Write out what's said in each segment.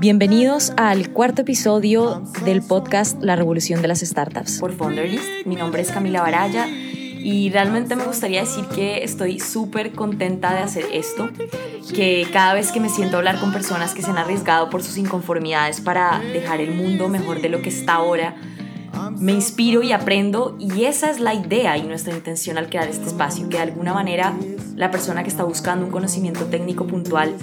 Bienvenidos al cuarto episodio del podcast La Revolución de las Startups. Por Founderlist, mi nombre es Camila Baraya y realmente me gustaría decir que estoy súper contenta de hacer esto, que cada vez que me siento hablar con personas que se han arriesgado por sus inconformidades para dejar el mundo mejor de lo que está ahora, me inspiro y aprendo y esa es la idea y nuestra intención al crear este espacio, que de alguna manera la persona que está buscando un conocimiento técnico puntual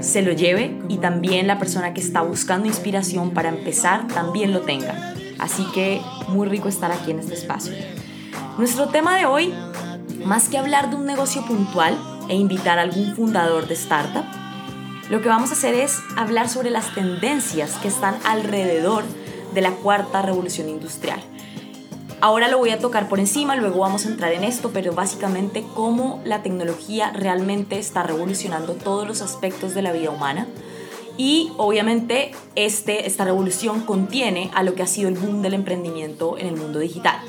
se lo lleve y también la persona que está buscando inspiración para empezar también lo tenga. Así que muy rico estar aquí en este espacio. Nuestro tema de hoy, más que hablar de un negocio puntual e invitar a algún fundador de startup, lo que vamos a hacer es hablar sobre las tendencias que están alrededor de la cuarta revolución industrial. Ahora lo voy a tocar por encima, luego vamos a entrar en esto, pero básicamente cómo la tecnología realmente está revolucionando todos los aspectos de la vida humana. Y obviamente este, esta revolución contiene a lo que ha sido el boom del emprendimiento en el mundo digital.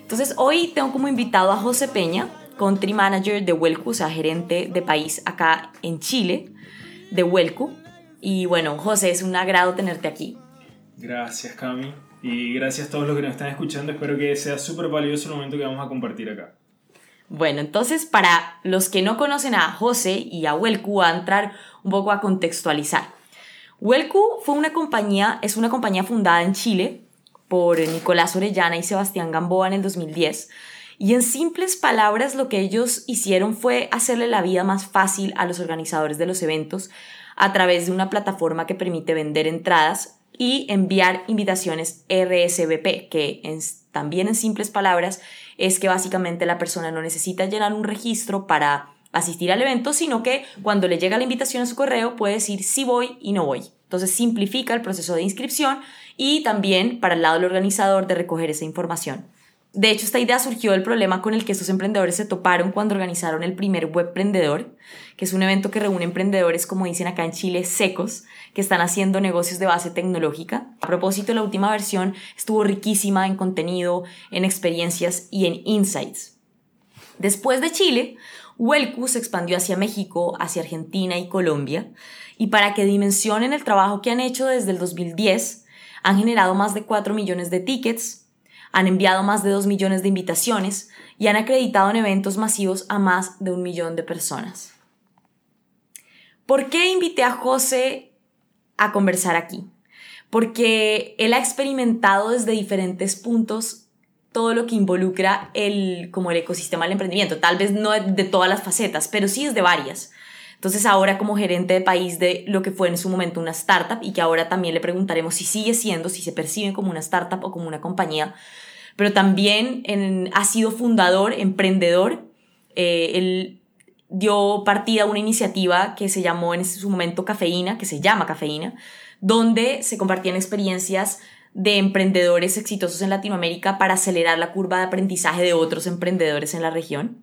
Entonces hoy tengo como invitado a José Peña, country manager de Huelco, o sea, gerente de país acá en Chile, de Huelco. Y bueno, José, es un agrado tenerte aquí. Gracias, Cami. Y gracias a todos los que nos están escuchando. Espero que sea súper valioso el momento que vamos a compartir acá. Bueno, entonces para los que no conocen a José y a Huelcu, a entrar un poco a contextualizar. Huelcu fue una compañía, es una compañía fundada en Chile por Nicolás Orellana y Sebastián Gamboa en el 2010. Y en simples palabras lo que ellos hicieron fue hacerle la vida más fácil a los organizadores de los eventos a través de una plataforma que permite vender entradas y enviar invitaciones RSVP, que también en simples palabras es que básicamente la persona no necesita llenar un registro para asistir al evento, sino que cuando le llega la invitación a su correo puede decir si voy y no voy. Entonces simplifica el proceso de inscripción y también para el lado del organizador de recoger esa información. De hecho, esta idea surgió del problema con el que estos emprendedores se toparon cuando organizaron el primer Webprendedor, que es un evento que reúne emprendedores, como dicen acá en Chile, secos, que están haciendo negocios de base tecnológica. A propósito, la última versión estuvo riquísima en contenido, en experiencias y en insights. Después de Chile, Huelcu se expandió hacia México, hacia Argentina y Colombia, y para que dimensionen el trabajo que han hecho desde el 2010, han generado más de 4 millones de tickets, han enviado más de 2 millones de invitaciones y han acreditado en eventos masivos a más de un millón de personas. ¿Por qué invité a José a conversar aquí? Porque él ha experimentado desde diferentes puntos todo lo que involucra el, como el ecosistema del emprendimiento. Tal vez no de todas las facetas, pero sí es de varias. Entonces ahora como gerente de país de lo que fue en su momento una startup y que ahora también le preguntaremos si sigue siendo, si se percibe como una startup o como una compañía, pero también ha sido fundador, emprendedor. Eh, él dio partida a una iniciativa que se llamó en su momento Cafeína, que se llama Cafeína, donde se compartían experiencias de emprendedores exitosos en Latinoamérica para acelerar la curva de aprendizaje de otros emprendedores en la región.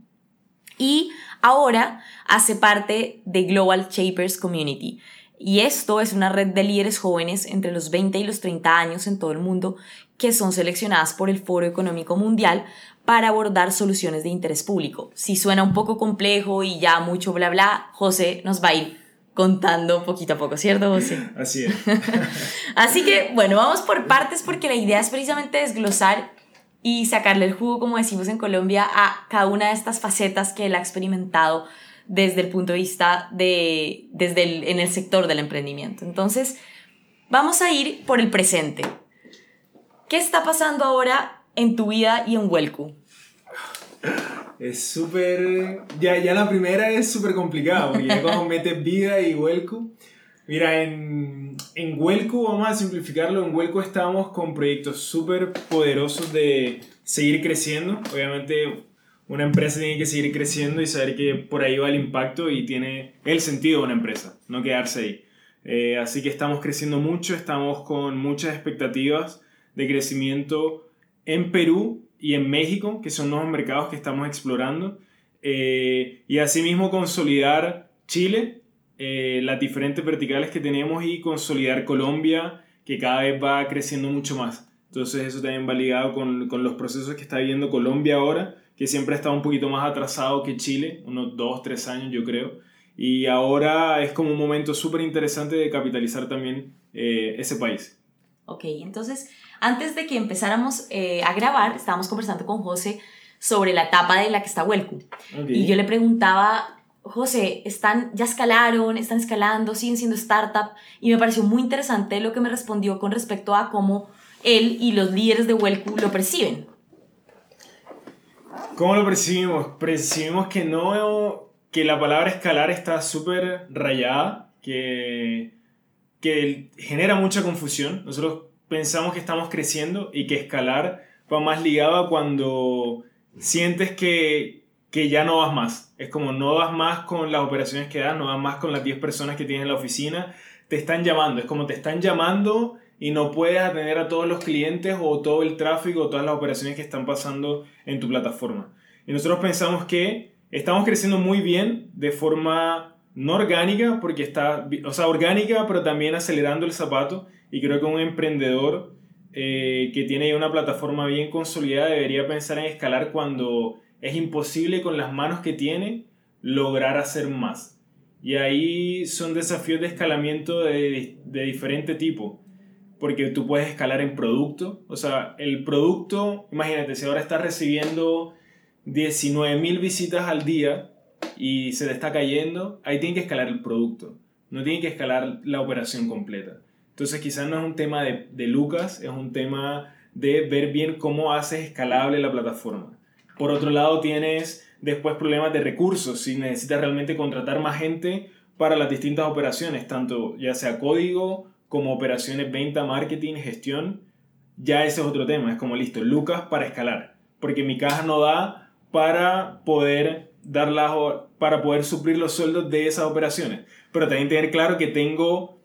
Y ahora hace parte de Global Shapers Community. Y esto es una red de líderes jóvenes entre los 20 y los 30 años en todo el mundo que son seleccionadas por el Foro Económico Mundial para abordar soluciones de interés público. Si suena un poco complejo y ya mucho bla bla, José nos va a ir contando poquito a poco, ¿cierto, José? Así es. Así que, bueno, vamos por partes porque la idea es precisamente desglosar y sacarle el jugo, como decimos en Colombia, a cada una de estas facetas que él ha experimentado desde el punto de vista de, desde el, en el sector del emprendimiento. Entonces, vamos a ir por el presente. ¿Qué está pasando ahora en tu vida y en Huelco? Es súper... Ya, ya la primera es súper complicada, porque ya cuando metes vida y Huelco... Mira, en, en Huelco, vamos a simplificarlo, en Huelco estamos con proyectos súper poderosos de seguir creciendo. Obviamente una empresa tiene que seguir creciendo y saber que por ahí va el impacto y tiene el sentido de una empresa, no quedarse ahí. Eh, así que estamos creciendo mucho, estamos con muchas expectativas de crecimiento en Perú y en México, que son nuevos mercados que estamos explorando. Eh, y asimismo consolidar Chile, eh, las diferentes verticales que tenemos y consolidar Colombia, que cada vez va creciendo mucho más. Entonces eso también va ligado con, con los procesos que está viviendo Colombia ahora que siempre ha estado un poquito más atrasado que Chile, unos dos, tres años yo creo. y ahora es como un momento súper interesante de capitalizar también eh, ese país. Ok, entonces antes de que empezáramos eh, a grabar, estábamos conversando con José sobre la etapa de la que está Huelcu. Y yo le preguntaba, José, ¿están, ¿ya escalaron? ¿Están escalando? ¿Siguen siendo startup? Y me pareció muy interesante lo que me respondió con respecto a cómo él y los líderes de Huelcu lo perciben. ¿Cómo lo percibimos? Percibimos que no, que la palabra escalar está súper rayada, que, que genera mucha confusión. Nosotros pensamos que estamos creciendo y que escalar va más ligado a cuando sientes que, que ya no vas más. Es como no vas más con las operaciones que das, no vas más con las 10 personas que tienes en la oficina. Te están llamando, es como te están llamando y no puedes atender a todos los clientes o todo el tráfico o todas las operaciones que están pasando en tu plataforma. Y nosotros pensamos que estamos creciendo muy bien de forma no orgánica, porque está, o sea, orgánica, pero también acelerando el zapato. Y creo que un emprendedor eh, que tiene una plataforma bien consolidada debería pensar en escalar cuando es imposible con las manos que tiene lograr hacer más. Y ahí son desafíos de escalamiento de, de diferente tipo porque tú puedes escalar en producto. O sea, el producto, imagínate, si ahora estás recibiendo 19.000 visitas al día y se te está cayendo, ahí tiene que escalar el producto, no tiene que escalar la operación completa. Entonces quizás no es un tema de, de Lucas, es un tema de ver bien cómo haces escalable la plataforma. Por otro lado, tienes después problemas de recursos, si necesitas realmente contratar más gente para las distintas operaciones, tanto ya sea código como operaciones, venta, marketing, gestión, ya ese es otro tema. Es como listo, Lucas para escalar. Porque mi caja no da para poder dar para poder suplir los sueldos de esas operaciones. Pero también tener claro que tengo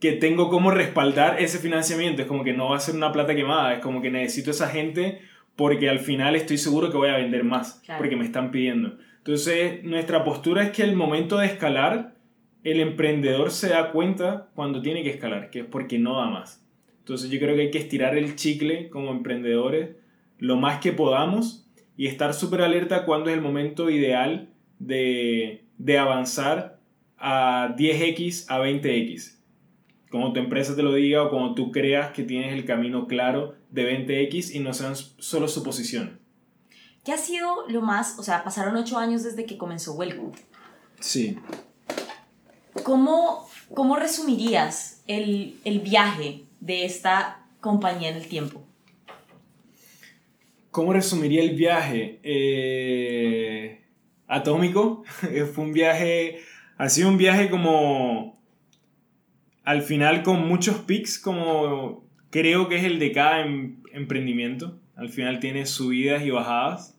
que tengo cómo respaldar ese financiamiento. Es como que no va a ser una plata quemada. Es como que necesito esa gente porque al final estoy seguro que voy a vender más. Porque me están pidiendo. Entonces, nuestra postura es que el momento de escalar el emprendedor se da cuenta cuando tiene que escalar, que es porque no da más. Entonces yo creo que hay que estirar el chicle como emprendedores lo más que podamos y estar súper alerta cuando es el momento ideal de, de avanzar a 10x, a 20x. Como tu empresa te lo diga o como tú creas que tienes el camino claro de 20x y no sean solo suposiciones. ¿Qué ha sido lo más, o sea, pasaron 8 años desde que comenzó Welcome? Sí. ¿Cómo, cómo resumirías el, el viaje de esta compañía en el tiempo? ¿Cómo resumiría el viaje? Eh, atómico. Fue un viaje, ha sido un viaje como, al final con muchos pics, como creo que es el de cada em, emprendimiento. Al final tiene subidas y bajadas.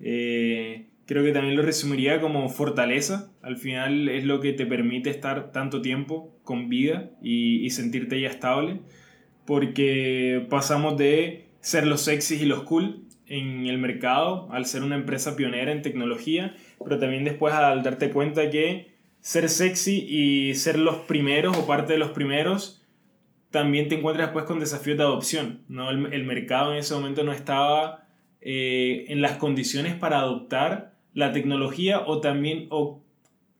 Eh, creo que también lo resumiría como fortaleza. Al final es lo que te permite estar tanto tiempo con vida y, sentirte ya estable. Porque pasamos de ser los sexys y los cool en el mercado, al ser una empresa pionera en tecnología, pero también después al darte cuenta que ser sexy y ser los primeros o parte de los primeros, también te encuentras después con desafíos de adopción. ¿no? El, el mercado en ese momento no estaba eh, en las condiciones para adoptar la tecnología o también, o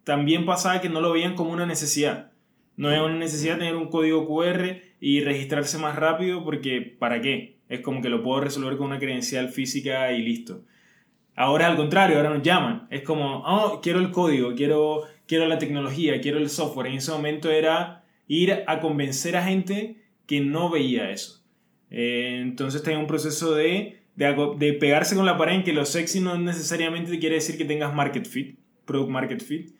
también pasaba que no lo veían como una necesidad. No es una necesidad tener un código QR y registrarse más rápido porque ¿para qué? Es como que lo puedo resolver con una credencial física y listo. Ahora al contrario, ahora nos llaman. Es como, oh, quiero el código, quiero, quiero la tecnología, quiero el software. En ese momento era ir a convencer a gente que no veía eso. Eh, entonces tenía un proceso de de, pegarse con la pared en que lo sexy no necesariamente quiere decir que tengas market fit, product market fit.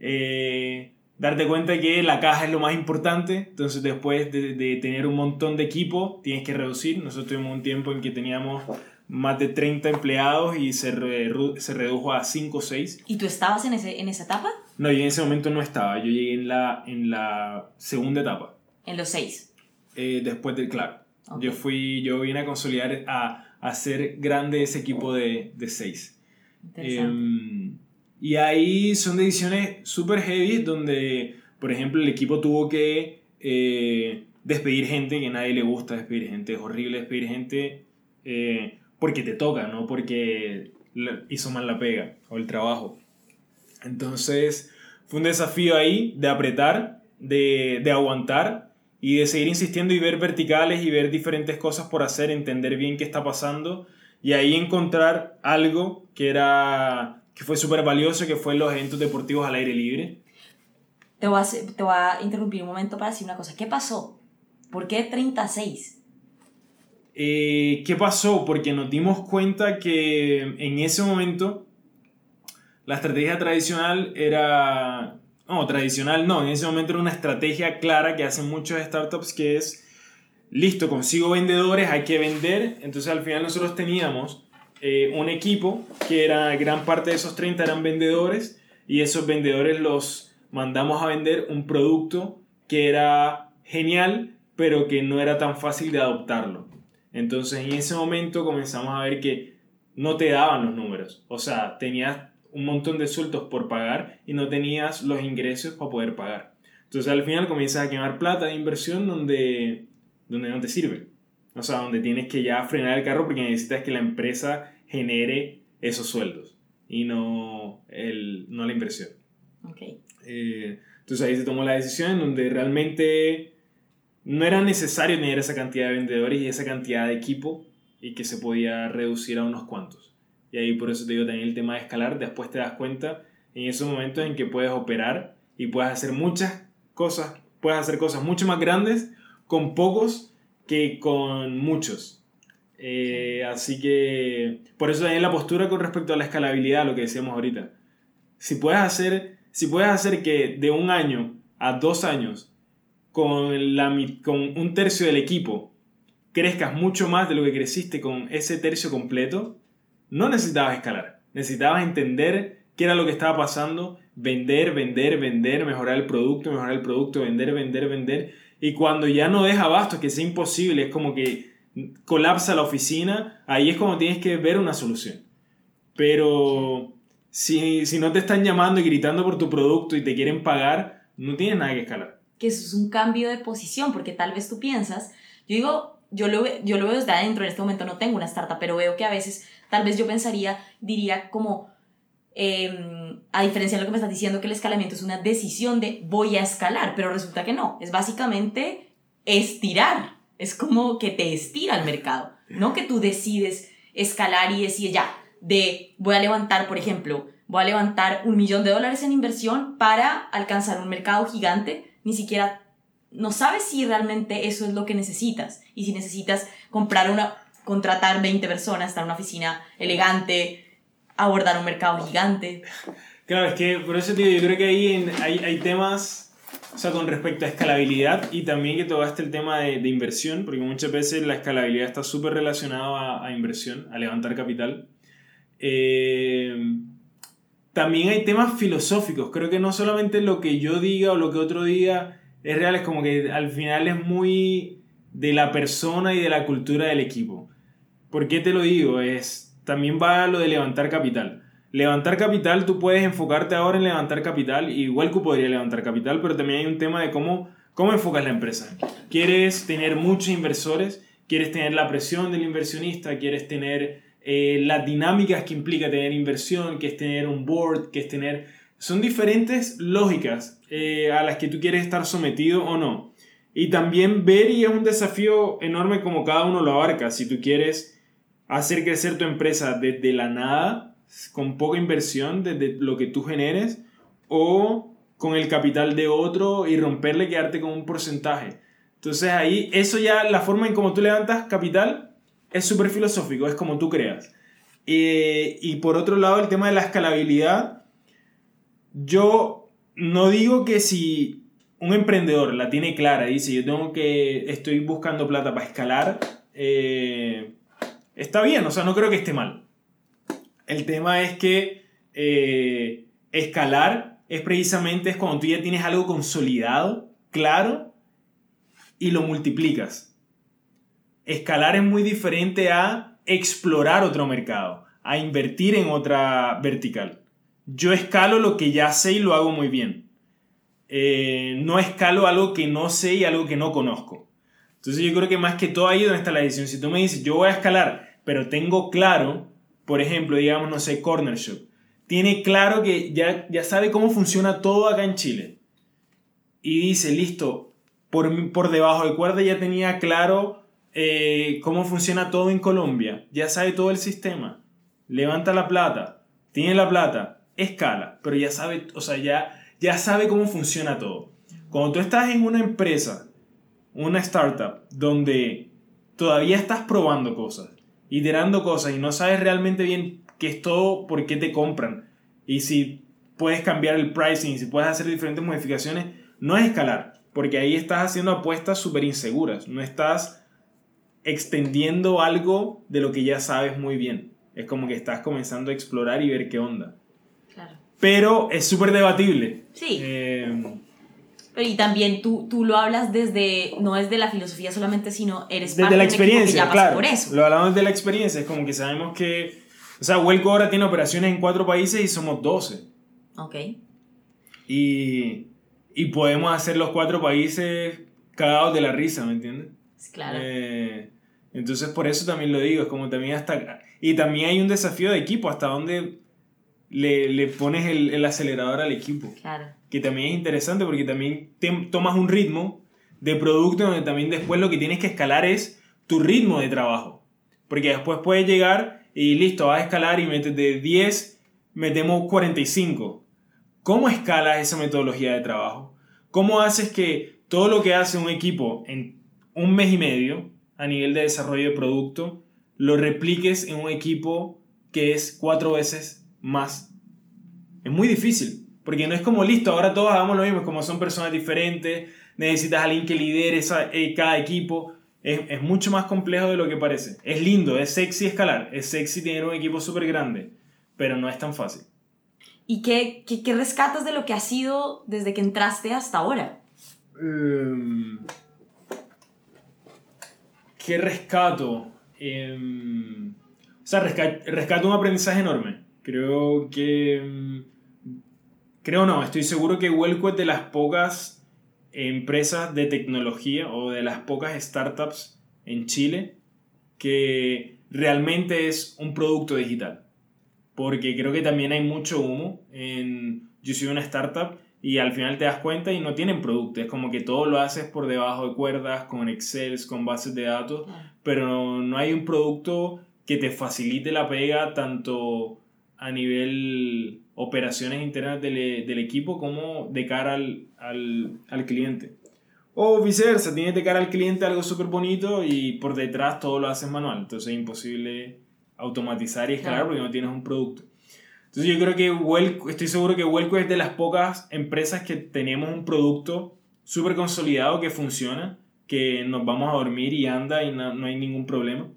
Eh, darte cuenta que la caja es lo más importante, entonces después de, tener un montón de equipo tienes que reducir. Nosotros tuvimos un tiempo en que teníamos más de 30 empleados y se, se redujo a 5 o 6. ¿Y tú estabas en, ese, en esa etapa? No, yo en ese momento no estaba, yo llegué en la, en la segunda etapa. ¿En los 6? Eh, después del, claro. Yo fui, yo vine a consolidar, a hacer grande ese equipo de, de seis. Em, y ahí son decisiones súper heavy donde, por ejemplo, el equipo tuvo que eh, despedir gente que a nadie le gusta despedir gente. Es horrible despedir gente eh, porque te toca, no porque hizo mal la pega o el trabajo. Entonces fue un desafío ahí de apretar, de, de aguantar y de seguir insistiendo y ver verticales y ver diferentes cosas por hacer, entender bien qué está pasando y ahí encontrar algo que era que fue súper valioso, que fue los eventos deportivos al aire libre. Te voy, a, te voy a interrumpir un momento para decir una cosa. ¿Qué pasó? ¿Por qué 36? Eh, ¿Qué pasó? Porque nos dimos cuenta que en ese momento la estrategia tradicional era... No, tradicional no, en ese momento era una estrategia clara que hacen muchos startups que es, listo, consigo vendedores, hay que vender. Entonces al final nosotros teníamos eh, un equipo que era gran parte de esos 30 eran vendedores y esos vendedores los mandamos a vender un producto que era genial, pero que no era tan fácil de adoptarlo. Entonces en ese momento comenzamos a ver que no te daban los números. O sea, tenías un montón de sueldos por pagar y no tenías los ingresos para poder pagar. Entonces al final comienzas a quemar plata de inversión donde, donde no te sirve. O sea, donde tienes que ya frenar el carro porque necesitas que la empresa genere esos sueldos y no, el, no la inversión. Okay. Eh, entonces ahí se tomó la decisión en donde realmente no era necesario tener esa cantidad de vendedores y esa cantidad de equipo y que se podía reducir a unos cuantos. Y ahí por eso te digo también el tema de escalar, después te das cuenta en esos momentos en que puedes operar y puedes hacer muchas cosas, puedes hacer cosas mucho más grandes con pocos que con muchos. Eh, así que por eso también la postura con respecto a la escalabilidad, lo que decíamos ahorita. Si puedes hacer, si puedes hacer que de un año a dos años con, la, con un tercio del equipo crezcas mucho más de lo que creciste con ese tercio completo, no necesitabas escalar. Necesitabas entender qué era lo que estaba pasando, vender, vender, vender, mejorar el producto, mejorar el producto, vender, vender, vender. Y cuando ya no deja abasto, que sea imposible, es como que colapsa la oficina, ahí es como tienes que ver una solución. Pero si, si no te están llamando y gritando por tu producto y te quieren pagar, no tienes nada que escalar que eso es un cambio de posición, porque tal vez tú piensas, yo digo, yo lo, yo lo veo desde adentro, en este momento no tengo una startup, pero veo que a veces, tal vez yo pensaría, diría como, em, a diferencia de lo que me estás diciendo, que el escalamiento es una decisión de voy a escalar, pero resulta que no, es básicamente estirar, es como que te estira el mercado, no que tú decides escalar y decir ya, de voy a levantar, por ejemplo, voy a levantar un millón de dólares en inversión para alcanzar un mercado gigante, ni siquiera no sabes si realmente eso es lo que necesitas. Y si necesitas comprar una contratar 20 personas, estar en una oficina elegante, abordar un mercado gigante. Claro, es que por eso tío, yo creo que ahí hay, hay, temas, o sea, con respecto a escalabilidad y también que tocaste el tema de, de inversión, porque muchas veces la escalabilidad está súper relacionada a, inversión, a levantar capital. Eh, también hay temas filosóficos. Creo que no solamente lo que yo diga o lo que otro diga es real, es como que al final es muy de la persona y de la cultura del equipo. ¿Por qué te lo digo? Es también va lo de levantar capital. Levantar capital, tú puedes enfocarte ahora en levantar capital, igual que podría levantar capital, pero también hay un tema de cómo, cómo enfocas la empresa. ¿Quieres tener muchos inversores? ¿Quieres tener la presión del inversionista? ¿Quieres tener eh, las dinámicas que implica tener inversión, que es tener un board, que es tener... Son diferentes lógicas eh, a las que tú quieres estar sometido o no. Y también ver y es un desafío enorme como cada uno lo abarca. Si tú quieres hacer crecer tu empresa desde la nada, con poca inversión, desde lo que tú generes, o con el capital de otro y romperle, quedarte con un porcentaje. Entonces ahí, eso ya, la forma en cómo tú levantas capital, es súper filosófico, es como tú creas. Eh, y por otro lado, el tema de la escalabilidad, yo no digo que si un emprendedor la tiene clara dice yo tengo que, estoy buscando plata para escalar, eh, está bien, o sea, no creo que esté mal. El tema es que eh, escalar es precisamente es cuando tú ya tienes algo consolidado, claro, y lo multiplicas. Escalar es muy diferente a explorar otro mercado, a invertir en otra vertical. Yo escalo lo que ya sé y lo hago muy bien. Eh, no escalo algo que no sé y algo que no conozco. Entonces yo creo que más que todo ahí donde está la decisión. Si tú me dices, yo voy a escalar, pero tengo claro, por ejemplo, digamos, no sé, Corner Shop. tiene claro que ya, ya sabe cómo funciona todo acá en Chile. Y dice, listo, por, por debajo de cuerda ya tenía claro eh, cómo funciona todo en Colombia. Ya sabe todo el sistema. Levanta la plata. Tiene la plata. Escala. Pero ya sabe, o sea, ya, ya sabe cómo funciona todo. Cuando tú estás en una empresa, una startup, donde todavía estás probando cosas, iterando cosas y no sabes realmente bien qué es todo, por qué te compran y si puedes cambiar el pricing, si puedes hacer diferentes modificaciones, no es escalar, porque ahí estás haciendo apuestas súper inseguras, no estás extendiendo algo de lo que ya sabes muy bien. Es como que estás comenzando a explorar y ver qué onda. Claro. Pero es súper debatible. Sí. Eh, y también tú, tú lo hablas desde, no desde la filosofía solamente, sino eres desde parte la de que experiencia, ya pasó claro. por eso. Lo hablamos de la experiencia, es como que sabemos que. O sea, Welco ahora tiene operaciones en cuatro países y somos 12. Ok. Y, y podemos hacer los cuatro países cagados de la risa, ¿me entiendes? Claro. Eh, entonces por eso también lo digo, es como también hasta... Y también hay un desafío de equipo, hasta dónde le, le pones el, el acelerador al equipo. claro. Que también es interesante porque también tomas un ritmo de producto donde también después lo que tienes que escalar es tu ritmo de trabajo. Porque después puedes llegar y listo, vas a escalar y metes de 10, metemos 45. ¿Cómo escalas esa metodología de trabajo? ¿Cómo haces que todo lo que hace un equipo en un mes y medio a nivel de desarrollo de producto lo repliques en un equipo que es cuatro veces más? Es muy difícil, porque no es como listo, ahora todos hagamos lo mismo, como son personas diferentes, necesitas a alguien que lidere esa- eh, cada equipo. Es, es mucho más complejo de lo que parece. Es lindo, es sexy escalar, es sexy tener un equipo súper grande, pero no es tan fácil. ¿Y qué, qué, qué rescatas de lo que ha sido desde que entraste hasta ahora? Em, ¿Qué rescato? Em, o sea, resca- rescato un aprendizaje enorme. Creo que... em, creo no, estoy seguro que Welco es de las pocas empresas de tecnología o de las pocas startups en Chile que realmente es un producto digital. Porque creo que también hay mucho humo en yo soy una startup y al final te das cuenta y no tienen producto. Es como que todo lo haces por debajo de cuerdas, con Excel, con bases de datos, pero no hay un producto que te facilite la pega tanto a nivel operaciones internas del, del equipo como de cara al, al, al cliente. O viceversa, tienes de cara al cliente algo súper bonito y por detrás todo lo haces manual. Entonces es imposible automatizar y escalar Claro. porque no tienes un producto. Entonces yo creo que Welco, estoy seguro que Welco es de las pocas empresas que tenemos un producto súper consolidado que funciona, que nos vamos a dormir y anda y no, no hay ningún problema.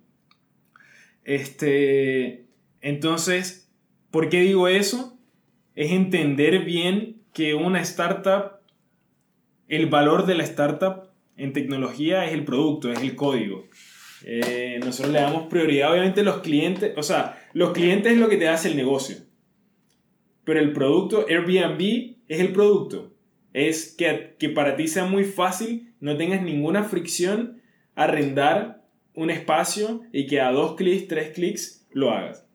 Este, entonces, ¿por qué digo eso? Es entender bien que una startup, el valor de la startup en tecnología es el producto, es el código. Eh, nosotros le damos prioridad, obviamente, los clientes. O sea, los clientes es lo que te hace el negocio. Pero el producto, Airbnb, es el producto. Es que, que para ti sea muy fácil, no tengas ninguna fricción, arrendar un espacio y que a dos clics, tres clics lo hagas.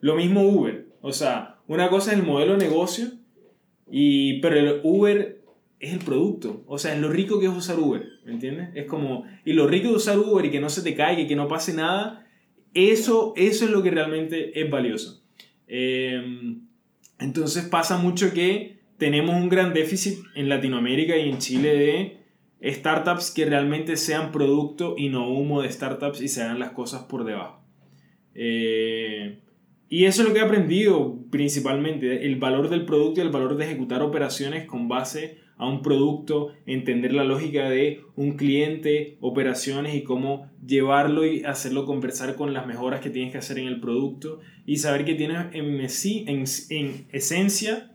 Lo mismo Uber. O sea, una cosa es el modelo de negocio, y, pero el Uber es el producto. O sea, es lo rico que es usar Uber, ¿me entiendes? Es como, y lo rico de usar Uber y que no se te caiga y que no pase nada, eso, eso es lo que realmente es valioso. Eh, entonces pasa mucho que tenemos un gran déficit en Latinoamérica y en Chile de startups que realmente sean producto y no humo de startups y se hagan las cosas por debajo. Eh, y eso es lo que he aprendido principalmente, el valor del producto y el valor de ejecutar operaciones con base a un producto, entender la lógica de un cliente, operaciones y cómo llevarlo y hacerlo conversar con las mejoras que tienes que hacer en el producto y saber que tienes en, en, en esencia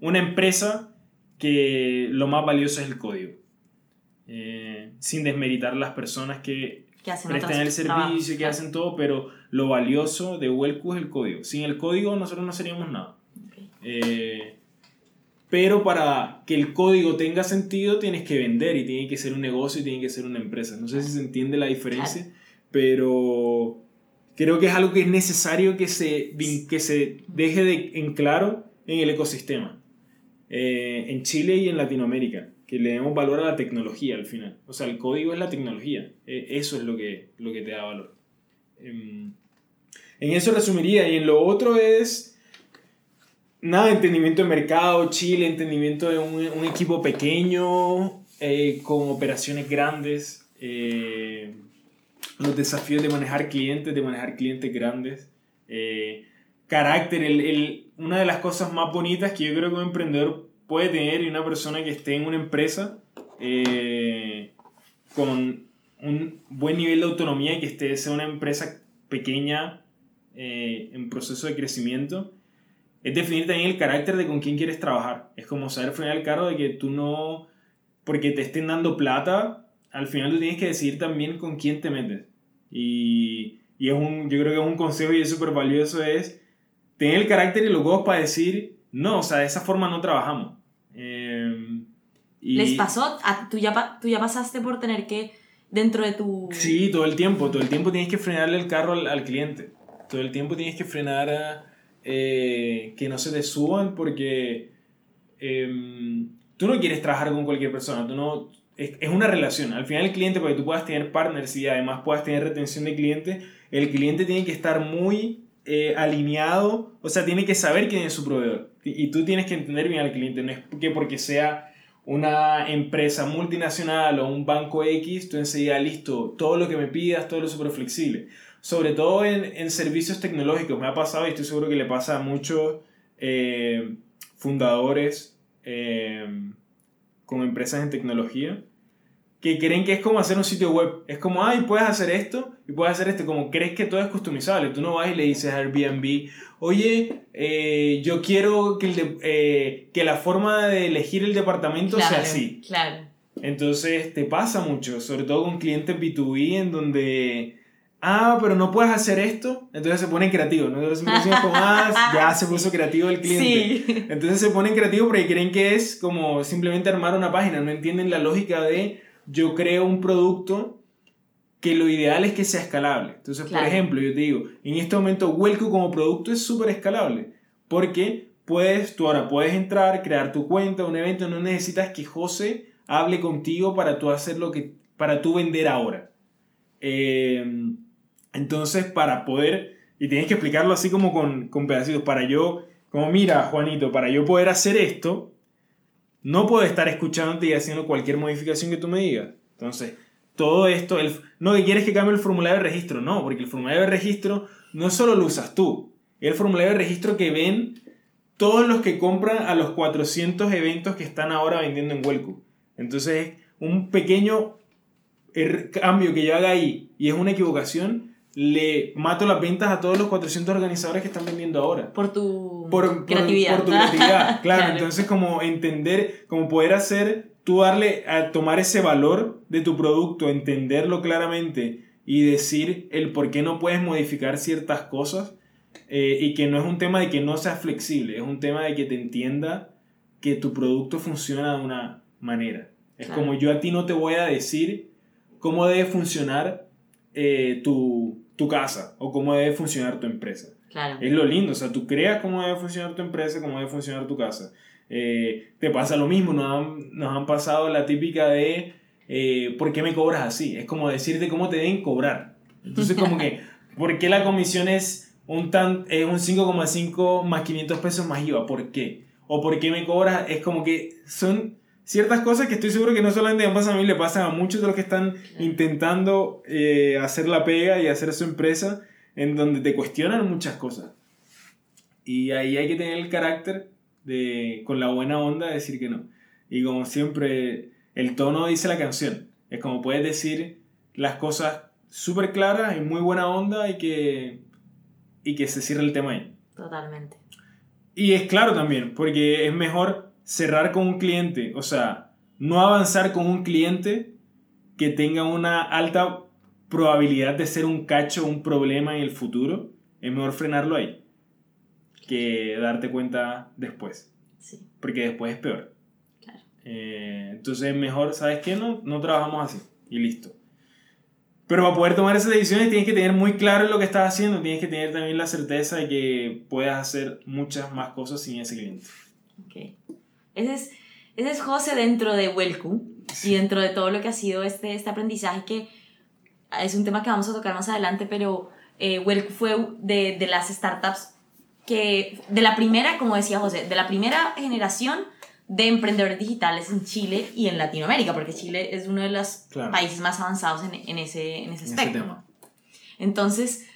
una empresa que lo más valioso es el código. Eh, sin desmeritar las personas que Que hacen prestan otros el servicio, que claro. hacen todo, pero lo valioso de Welco es el código. Sin el código nosotros no seríamos nada. Eh, pero para que el código tenga sentido tienes que vender y tiene que ser un negocio y tiene que ser una empresa. No sé si se entiende la diferencia, pero creo que es algo que es necesario que se, que se deje de, en claro en el ecosistema, eh, en Chile y en Latinoamérica, que le demos valor a la tecnología al final. O sea, el código es la tecnología, eh, eso es lo que, lo que te da valor. Em, en eso resumiría, y en lo otro es nada, entendimiento de mercado, Chile, entendimiento de un, un equipo pequeño, eh, con operaciones grandes, eh, los desafíos de manejar clientes, de manejar clientes grandes, eh, carácter, el, el, una de las cosas más bonitas que yo creo que un emprendedor puede tener una persona que esté en una empresa con un buen nivel de autonomía y que esté, sea una empresa pequeña en proceso de crecimiento, es definir también el carácter de con quién quieres trabajar. Es como saber frenar el carro de que tú no, porque te estén dando plata, al final tú tienes que decidir también con quién te metes. Y, y es un, yo creo que es un consejo y es súper valioso es tener el carácter y los huevos para decir, no, o sea, de esa forma no trabajamos. Y, ¿Les pasó? ¿Tú ya, ¿Tú ya pasaste por tener que, dentro de tu... Sí, todo el tiempo, todo el tiempo tienes que frenarle el carro al, al cliente. Todo el tiempo tienes que frenar a eh, que no se te suban porque em, tú no quieres trabajar con cualquier persona, tú no, es, es, una relación. Al final el cliente, para que tú puedas tener partners y además puedas tener retención de cliente, el cliente tiene que estar muy eh, alineado, o sea, tiene que saber quién es su proveedor. Y, y tú tienes que entender bien al cliente, no es que porque sea una empresa multinacional o un banco X, tú enseguida listo, todo lo que me pidas, todo lo súper flexible sobre todo en, en, servicios tecnológicos. Me ha pasado y estoy seguro que le pasa a muchos eh, fundadores eh, con empresas en tecnología que creen que es como hacer un sitio web. Es como, ay, puedes hacer esto y puedes hacer esto. Como crees que todo es customizable. Tú no vas y le dices a Airbnb, oye, eh, yo quiero que, el de, eh, que la forma de elegir el departamento claro, sea así. Claro. Entonces te pasa mucho, sobre todo con clientes B2B en donde ah, pero no puedes hacer esto, entonces se ponen creativos, ¿no? Entonces como, ah, ya se puso creativo el cliente. Sí. Entonces se ponen creativos porque creen que es como simplemente armar una página, no entienden la lógica de yo creo un producto que lo ideal es que sea escalable. Entonces, Claro. por ejemplo, yo te digo, en este momento Welco como producto es súper escalable, porque puedes, tú ahora puedes entrar, crear tu cuenta, un evento, no necesitas que José hable contigo para tú hacer lo que, para tú vender ahora. Eh, entonces, para poder, y tienes que explicarlo así como con, con pedacitos, para yo, como mira, Juanito, para yo poder hacer esto, no puedo estar escuchándote y haciendo cualquier modificación que tú me digas. Entonces, todo esto, el, no que quieres que cambie el formulario de registro, no, porque el formulario de registro no solo lo usas tú, es el formulario de registro que ven todos los que compran a los 400 eventos que están ahora vendiendo en Welco. Entonces, un pequeño er- cambio que yo haga ahí y es una equivocación, le mato las ventas a todos los 400 organizadores que están vendiendo ahora. Por tu Por, por- creatividad. por tu creatividad, claro. Claro. Entonces, como entender, como poder hacer, tú darle a tomar ese valor de tu producto, entenderlo claramente y decir el por qué no puedes modificar ciertas cosas eh, y que no es un tema de que no seas flexible, es un tema de que te entienda que tu producto funciona de una manera. Es Claro. como yo a ti no te voy a decir cómo debe funcionar eh, tu, tu casa o cómo debe funcionar tu empresa. Claro. Es lo lindo, o sea, tú creas cómo debe funcionar tu empresa, cómo debe funcionar tu casa. Eh, te pasa lo mismo, nos han, nos han pasado la típica de eh, ¿por qué me cobras así? Es como decirte cómo te deben cobrar. Entonces, como que, ¿por qué la comisión es un, tan, es un 5,5 más 500 pesos más IVA? ¿Por qué? O ¿por qué me cobras? Es como que son ciertas cosas que estoy seguro que no solamente me pasan a mí, le pasan a muchos de los que están intentando eh, hacer la pega y hacer su empresa, en donde te cuestionan muchas cosas. Y ahí hay que tener el carácter de, con la buena onda, de decir que no. Y como siempre, el tono dice la canción. Es como puedes decir las cosas súper claras y muy buena onda y que, y que se cierre el tema ahí. Totalmente. Y es claro también, porque es mejor cerrar con un cliente, o sea, no avanzar con un cliente que tenga una alta probabilidad de ser un cacho, un problema en el futuro. Es mejor frenarlo ahí que darte cuenta después, Sí, porque después es peor. claro. Eh, entonces es mejor, ¿sabes qué? No, no trabajamos así y listo. Pero para poder tomar esas decisiones tienes que tener muy claro lo que estás haciendo, tienes que tener también la certeza de que puedes hacer muchas más cosas sin ese cliente. Ok. Ese es, ese es José dentro de Welcu y dentro de todo lo que ha sido este, este aprendizaje que es un tema que vamos a tocar más adelante, pero eh, Welcu fue de, de las startups que, de la primera, como decía José, de la primera generación de emprendedores digitales en Chile y en Latinoamérica, porque Chile es uno de los Claro. países más avanzados en, en ese, en ese En ese aspecto. tema. Entonces,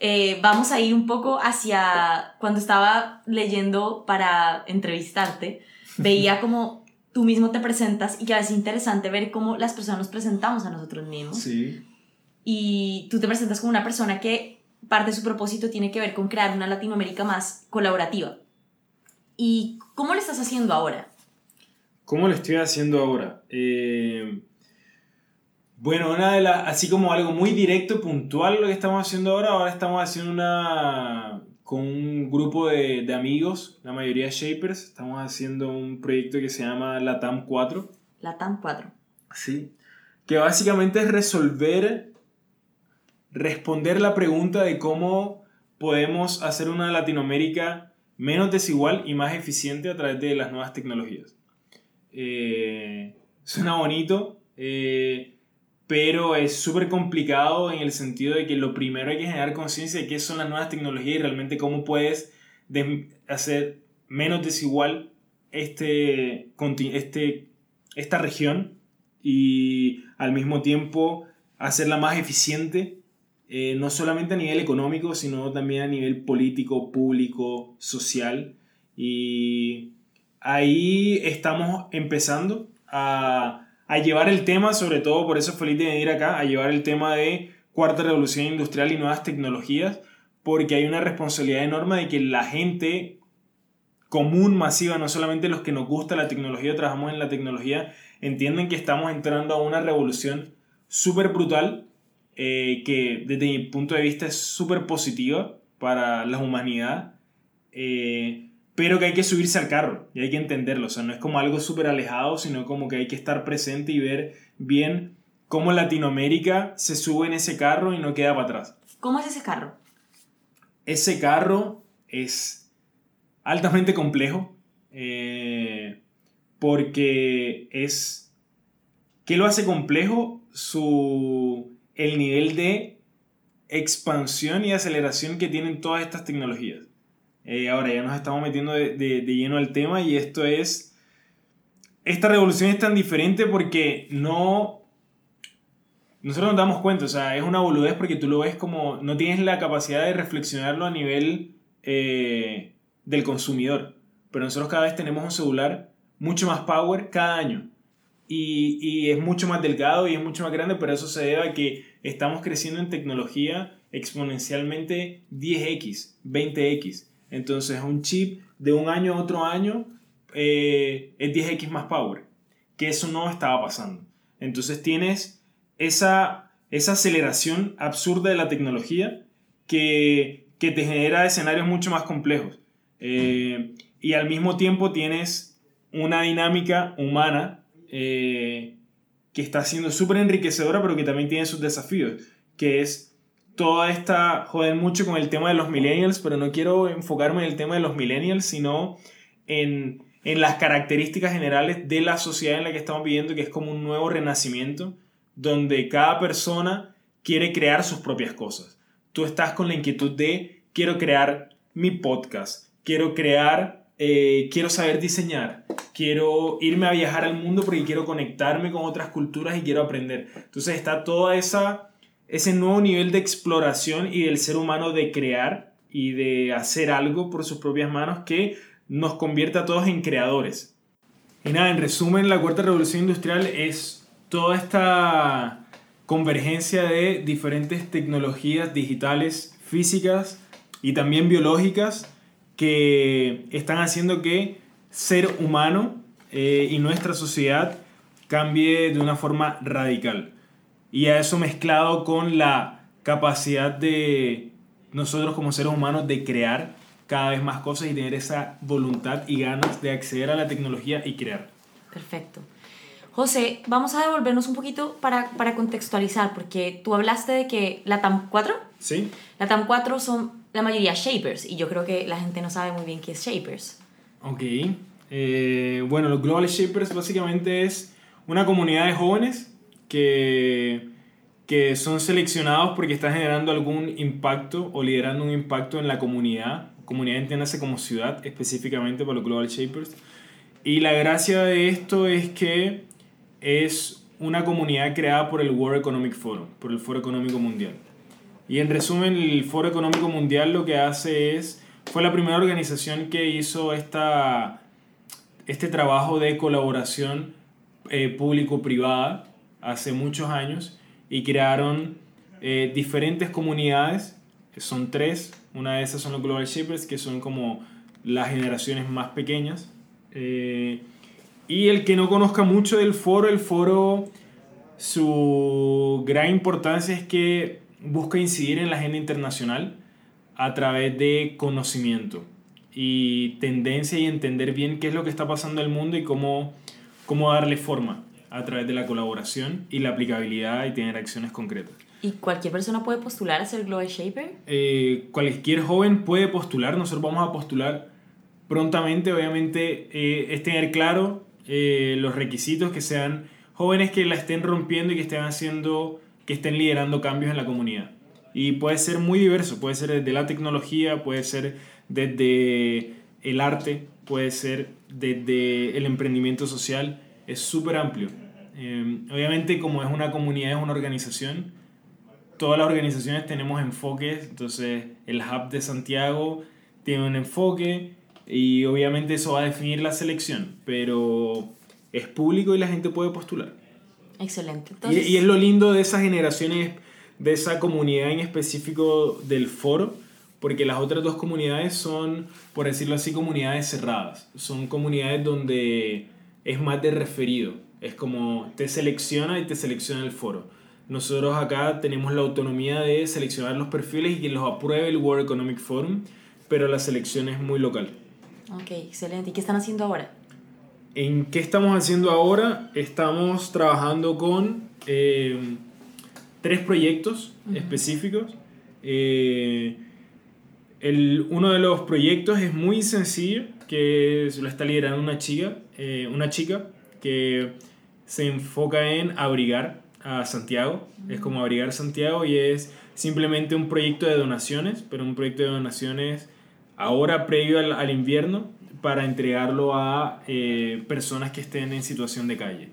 eh, vamos a ir un poco hacia, cuando estaba leyendo para entrevistarte, veía como tú mismo te presentas y que es interesante ver cómo las personas nos presentamos a nosotros mismos. Sí. Y tú te presentas como una persona que parte de su propósito tiene que ver con crear una Latinoamérica más colaborativa. ¿Y cómo lo estás haciendo ahora? ¿Cómo lo estoy haciendo ahora? Eh, bueno, una de las, así como algo muy directo, puntual lo que estamos haciendo ahora, ahora estamos haciendo una, con un grupo de, de amigos, la mayoría shapers, estamos haciendo un proyecto que se llama Latam 4. La TAM 4. Sí. Que básicamente es resolver, responder la pregunta de cómo podemos hacer una Latinoamérica menos desigual y más eficiente a través de las nuevas tecnologías. Eh, suena bonito, eh, pero es súper complicado en el sentido de que lo primero hay que generar conciencia de qué son las nuevas tecnologías y realmente cómo puedes des- hacer menos desigual este, este, esta región y al mismo tiempo hacerla más eficiente, eh, no solamente a nivel económico, sino también a nivel político, público, social. Y ahí estamos empezando a, a llevar el tema, sobre todo por eso feliz de venir acá, a llevar el tema de cuarta revolución industrial y nuevas tecnologías, porque hay una responsabilidad enorme de que la gente común, masiva, no solamente los que nos gusta la tecnología, trabajamos en la tecnología, entienden que estamos entrando a una revolución súper brutal, eh, que desde mi punto de vista es súper positiva para la humanidad, eh, pero que hay que subirse al carro y hay que entenderlo, o sea, no es como algo súper alejado, sino como que hay que estar presente y ver bien cómo Latinoamérica se sube en ese carro y no queda para atrás. ¿Cómo es ese carro? Ese carro es altamente complejo eh, porque es... ¿Qué lo hace complejo? Su, el nivel de expansión y aceleración que tienen todas estas tecnologías. Eh, ahora ya nos estamos metiendo de, de- de lleno al tema y esto es... Esta revolución es tan diferente porque no... Nosotros nos damos cuenta, o sea, es una boludez porque tú lo ves como... No tienes la capacidad de reflexionarlo a nivel eh, del consumidor. Pero nosotros cada vez tenemos un celular mucho más power cada año. Y, y es mucho más delgado y es mucho más grande, pero eso se debe a que estamos creciendo en tecnología exponencialmente 10x, 20x. Entonces un chip de un año a otro año eh, es 10x más power, que eso no estaba pasando. Entonces tienes esa, esa aceleración absurda de la tecnología que, que te genera escenarios mucho más complejos. Eh, y al mismo tiempo tienes una dinámica humana eh, que está siendo súper enriquecedora, pero que también tiene sus desafíos, que es toda esta, joder mucho con el tema de los millennials, pero no quiero enfocarme en el tema de los millennials, sino en, en las características generales de la sociedad en la que estamos viviendo, que es como un nuevo renacimiento, donde cada persona quiere crear sus propias cosas. Tú estás con la inquietud de, quiero crear mi podcast, quiero crear, eh, quiero saber diseñar, quiero irme a viajar al mundo porque quiero conectarme con otras culturas y quiero aprender. Entonces está toda esa ese nuevo nivel de exploración y del ser humano de crear y de hacer algo por sus propias manos que nos convierte a todos en creadores. Y nada, en resumen, la cuarta revolución industrial es toda esta convergencia de diferentes tecnologías digitales, físicas y también biológicas que están haciendo que ser humano eh, y nuestra sociedad cambie de una forma radical. Y a eso mezclado con la capacidad de nosotros como seres humanos de crear cada vez más cosas y tener esa voluntad y ganas de acceder a la tecnología y crear. Perfecto. José, vamos a devolvernos un poquito para, para contextualizar, porque tú hablaste de que la TAM 4, Sí. la TAM 4 son la mayoría shapers, y yo creo que la gente no sabe muy bien qué es shapers. Ok. Eh, bueno, los Global Shapers básicamente es una comunidad de jóvenes que, que son seleccionados porque están generando algún impacto o liderando un impacto en la comunidad. Comunidad entiéndase como ciudad específicamente para los Global Shapers. Y la gracia de esto es que es una comunidad creada por el World Economic Forum, por el Foro Económico Mundial. Y en resumen, el Foro Económico Mundial lo que hace es, fue la primera organización que hizo esta, este trabajo de colaboración eh, público-privada hace muchos años y crearon eh, diferentes comunidades, que son tres, una de esas son los Global Shapers, que son como las generaciones más pequeñas. Eh, y el que no conozca mucho del foro, el foro, su gran importancia es que busca incidir en la agenda internacional a través de conocimiento y tendencia y entender bien qué es lo que está pasando en el mundo y cómo, cómo darle forma a través de la colaboración y la aplicabilidad y tener acciones concretas. ¿Y cualquier persona puede postular a ser Global Shaper? Eh, cualquier joven puede postular, nosotros vamos a postular prontamente, obviamente eh, es tener claro eh, los requisitos, que sean jóvenes que la estén rompiendo y que estén haciendo, que estén liderando cambios en la comunidad. Y puede ser muy diverso, puede ser desde la tecnología, puede ser desde el arte, puede ser desde el emprendimiento social, es súper amplio. Eh, obviamente como es una comunidad, es una organización, todas las organizaciones tenemos enfoques, entonces el Hub de Santiago tiene un enfoque y obviamente eso va a definir la selección, pero es público y la gente puede postular. Excelente. Y, y es lo lindo de esas generaciones, de esa comunidad en específico del foro, porque las otras dos comunidades son, por decirlo así, comunidades cerradas. Son comunidades donde es más de referido. Es como te selecciona y te selecciona el foro. Nosotros acá tenemos la autonomía de seleccionar los perfiles y que los apruebe el World Economic Forum, pero la selección es muy local. Ok, excelente. ¿Y qué están haciendo ahora? ¿En qué estamos haciendo ahora? Estamos trabajando con eh, tres proyectos específicos. Eh, el, uno de los proyectos es muy sencillo, que se lo está liderando una chica, eh, una chica que se enfoca en abrigar a Santiago. Es como abrigar Santiago y es simplemente un proyecto de donaciones, pero un proyecto de donaciones ahora previo al, al invierno para entregarlo a eh, personas que estén en situación de calle.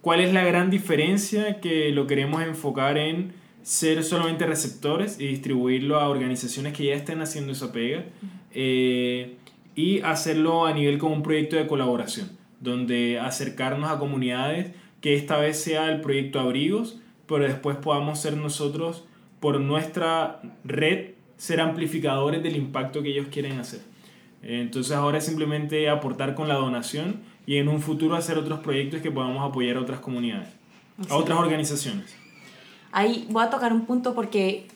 ¿Cuál es la gran diferencia? Que lo queremos enfocar en ser solamente receptores y distribuirlo a organizaciones que ya estén haciendo esa pega eh, y hacerlo a nivel como un proyecto de colaboración, donde acercarnos a comunidades que esta vez sea el proyecto Abrigos, pero después podamos ser nosotros por nuestra red ser amplificadores del impacto que ellos quieren hacer. Entonces ahora es simplemente aportar con la donación y en un futuro hacer otros proyectos que podamos apoyar a otras comunidades, a otras organizaciones. Ahí voy a tocar un punto porque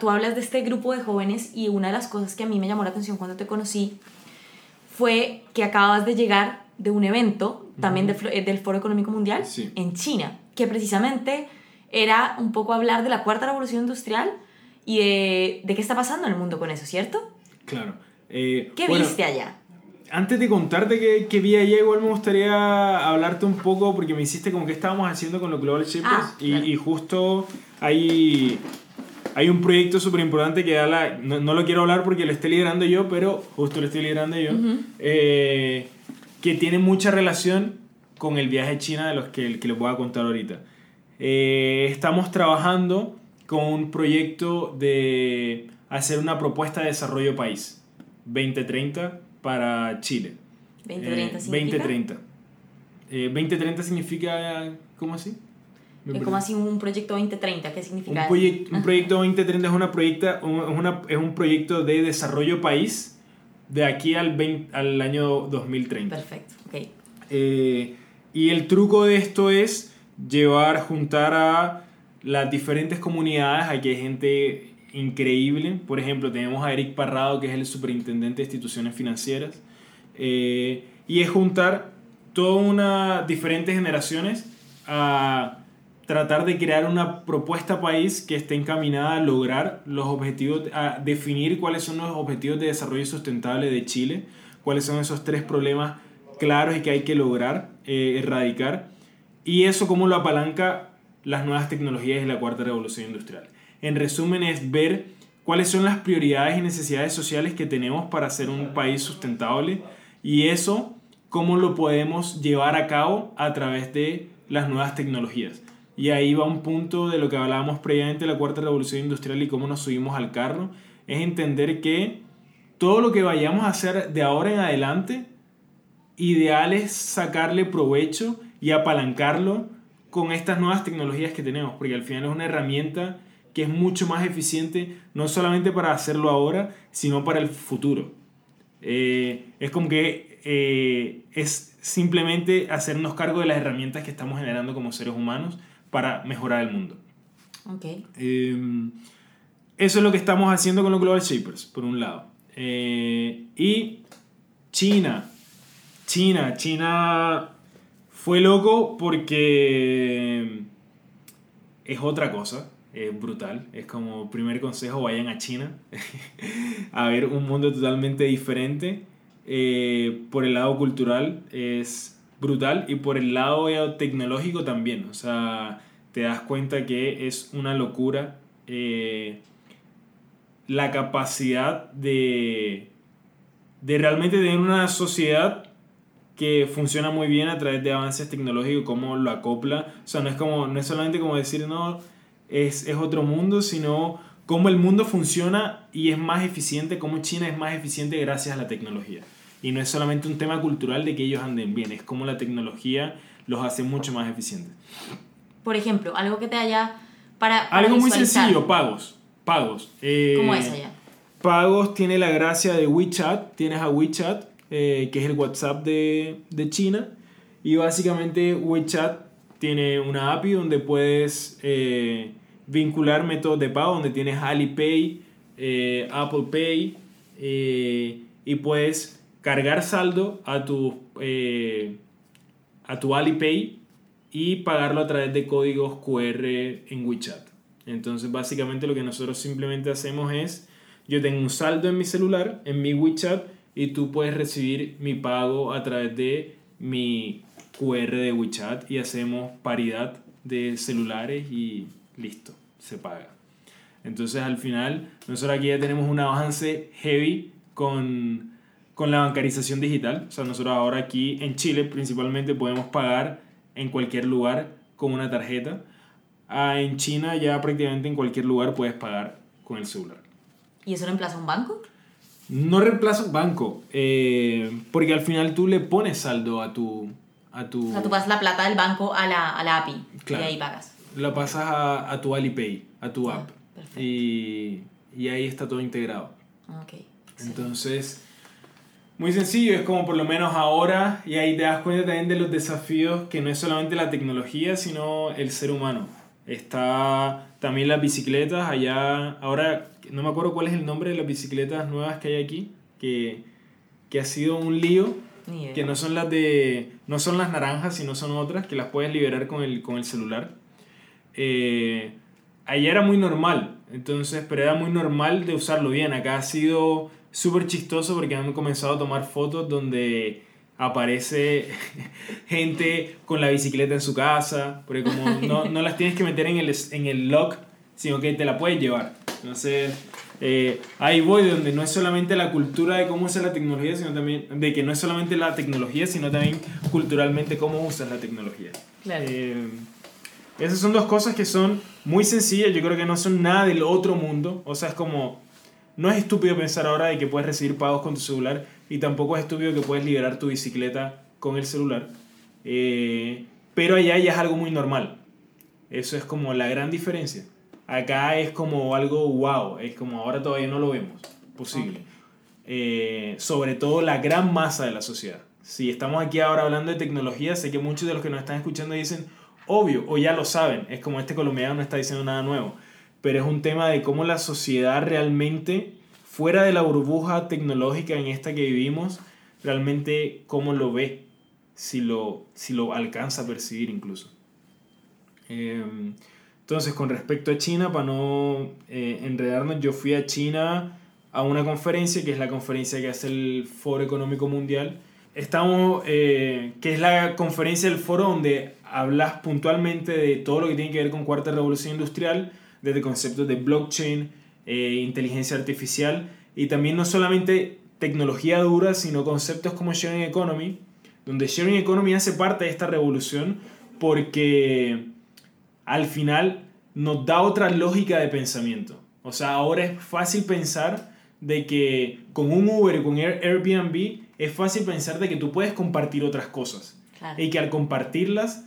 tú hablas de este grupo de jóvenes y una de las cosas que a mí me llamó la atención cuando te conocí fue que acabas de llegar de un evento también del, flo- del Foro Económico Mundial Sí. en China, que precisamente era un poco hablar de la cuarta revolución industrial y de, de qué está pasando en el mundo con eso, ¿cierto? Claro. Eh, ¿Qué bueno, viste allá? Antes de contarte qué, qué vi allá, igual me gustaría hablarte un poco porque me hiciste como que estábamos haciendo con los Global Shapers Ah, y, claro. y justo hay, hay un proyecto súper importante que da la, no, no lo quiero hablar porque lo estoy liderando yo, pero justo lo estoy liderando yo, eh, que tiene mucha relación con el viaje a China de los que, que les voy a contar ahorita. Eh, estamos trabajando con un proyecto de hacer una propuesta de desarrollo país 2030 para Chile. 2030 Eh, significa 2030. Eh, 2030 significa, ¿cómo así? Es como así un proyecto 2030, ¿qué Un, significa? proyec- un proyecto 2030 es, una proyecta, un- una- es un proyecto de desarrollo país de aquí al, 20 al año 2030. Perfecto, ok. Eh, y el truco de esto es llevar, juntar a las diferentes comunidades. Aquí hay gente increíble. Por ejemplo, tenemos a Eric Parrado, que es el superintendente de instituciones financieras. Eh, y es juntar toda una diferentes generaciones a tratar de crear una propuesta país que esté encaminada a lograr los objetivos, a definir cuáles son los objetivos de desarrollo sustentable de Chile, cuáles son esos tres problemas claros y que hay que lograr eh, erradicar, y eso cómo lo apalanca las nuevas tecnologías y la cuarta revolución industrial. En resumen es ver cuáles son las prioridades y necesidades sociales que tenemos para ser un país sustentable y eso cómo lo podemos llevar a cabo a través de las nuevas tecnologías. Y ahí va un punto de lo que hablábamos previamente de la cuarta revolución industrial y cómo nos subimos al carro. Es entender que todo lo que vayamos a hacer de ahora en adelante, ideal es sacarle provecho y apalancarlo con estas nuevas tecnologías que tenemos, porque al final es una herramienta que es mucho más eficiente, no solamente para hacerlo ahora, sino para el futuro. Eh, es como que eh, es simplemente hacernos cargo de las herramientas que estamos generando como seres humanos para mejorar el mundo. Okay. Em, eso es lo que estamos haciendo con los Global Shapers, por un lado. Eh, y China. China. China fue loco porque es otra cosa. Es brutal. Es como primer consejo, vayan a China a ver un mundo totalmente diferente. Eh, por el lado cultural es brutal y por el lado tecnológico también. O sea, te das cuenta que es una locura eh, la capacidad de, de realmente tener una sociedad que funciona muy bien a través de avances tecnológicos, cómo lo acopla. O sea, no es, como, no es solamente como decir, no, es, es otro mundo, sino cómo el mundo funciona y es más eficiente, cómo China es más eficiente gracias a la tecnología. Y no es solamente un tema cultural de que ellos anden bien, es cómo la tecnología los hace mucho más eficientes por ejemplo, algo que te haya para... algo muy sencillo, pagos. Pagos. Eh, ¿Cómo es allá? Pagos tiene la gracia de WeChat. Tienes a WeChat, eh, que es el WhatsApp de, de, China. Y básicamente WeChat tiene una API donde puedes eh, vincular métodos de pago, donde tienes Alipay, Apple Pay, y puedes cargar saldo a tu, a tu Alipay y pagarlo a través de códigos QR en WeChat. Entonces básicamente lo que nosotros simplemente hacemos es, yo tengo un saldo en mi celular, en mi WeChat, y tú puedes recibir mi pago a través de mi QR de WeChat y hacemos paridad de celulares y listo, se paga. Entonces al final nosotros aquí ya tenemos un avance heavy con, con la bancarización digital. O sea, nosotros ahora aquí en Chile principalmente podemos pagar en cualquier lugar con una tarjeta. Ah, en China ya prácticamente en cualquier lugar puedes pagar con el celular. ¿Y eso reemplaza un banco? No reemplaza un banco, eh, porque al final tú le pones saldo a tu... A tu... O sea, tú pasas la plata del banco a la, a la API y ahí pagas. La pasas a, a tu Alipay, a tu ah, app. Y, y, ahí está todo integrado. Okay, Entonces, muy sencillo, es como por lo menos ahora, y ahí te das cuenta también de los desafíos que no es solamente la tecnología, sino el ser humano. Está también las bicicletas, allá, ahora no me acuerdo cuál es el nombre de las bicicletas nuevas que hay aquí, que, que ha sido un lío, que no son las de, no son las naranjas, sino son otras, que las puedes liberar con el, con el celular. Eh, allá era muy normal, entonces, pero era muy normal de usarlo bien, acá ha sido súper chistoso porque han comenzado a tomar fotos donde aparece gente con la bicicleta en su casa, porque como no, no las tienes que meter en el, en el lock, sino que te la puedes llevar. Entonces, eh, ahí voy, donde no es solamente la cultura de cómo usar la tecnología, sino también de que no es solamente la tecnología, sino también culturalmente cómo usas la tecnología. Claro. Eh, esas son dos cosas que son muy sencillas, yo creo que no son nada del otro mundo, o sea, es como no es estúpido pensar ahora de que puedes recibir pagos con tu celular y tampoco es estúpido que puedes liberar tu bicicleta con el celular. Eh, pero allá ya es algo muy normal. Eso es como la gran diferencia. Acá es como algo wow, es como ahora todavía no lo vemos posible. Eh, sobre todo la gran masa de la sociedad. Si estamos aquí ahora hablando de tecnología, sé que muchos de los que nos están escuchando dicen, obvio, o ya lo saben, es como este colombiano no está diciendo nada nuevo pero es un tema de cómo la sociedad realmente, fuera de la burbuja tecnológica en esta que vivimos, realmente cómo lo ve. si lo, si lo alcanza a percibir incluso. Em, entonces, con respecto a China, para no eh, enredarnos, yo fui a China a una conferencia, que es la conferencia que hace el Foro Económico Mundial. Estamos, eh, que es la conferencia del foro donde hablas puntualmente de todo lo que tiene que ver con cuarta revolución industrial, desde conceptos de blockchain, eh, inteligencia artificial y también no solamente tecnología dura, sino conceptos como sharing economy, donde sharing economy hace parte de esta revolución porque al final nos da otra lógica de pensamiento. O sea, ahora es fácil pensar de que con un Uber y con Airbnb es fácil pensar de que tú puedes compartir otras cosas y que al compartirlas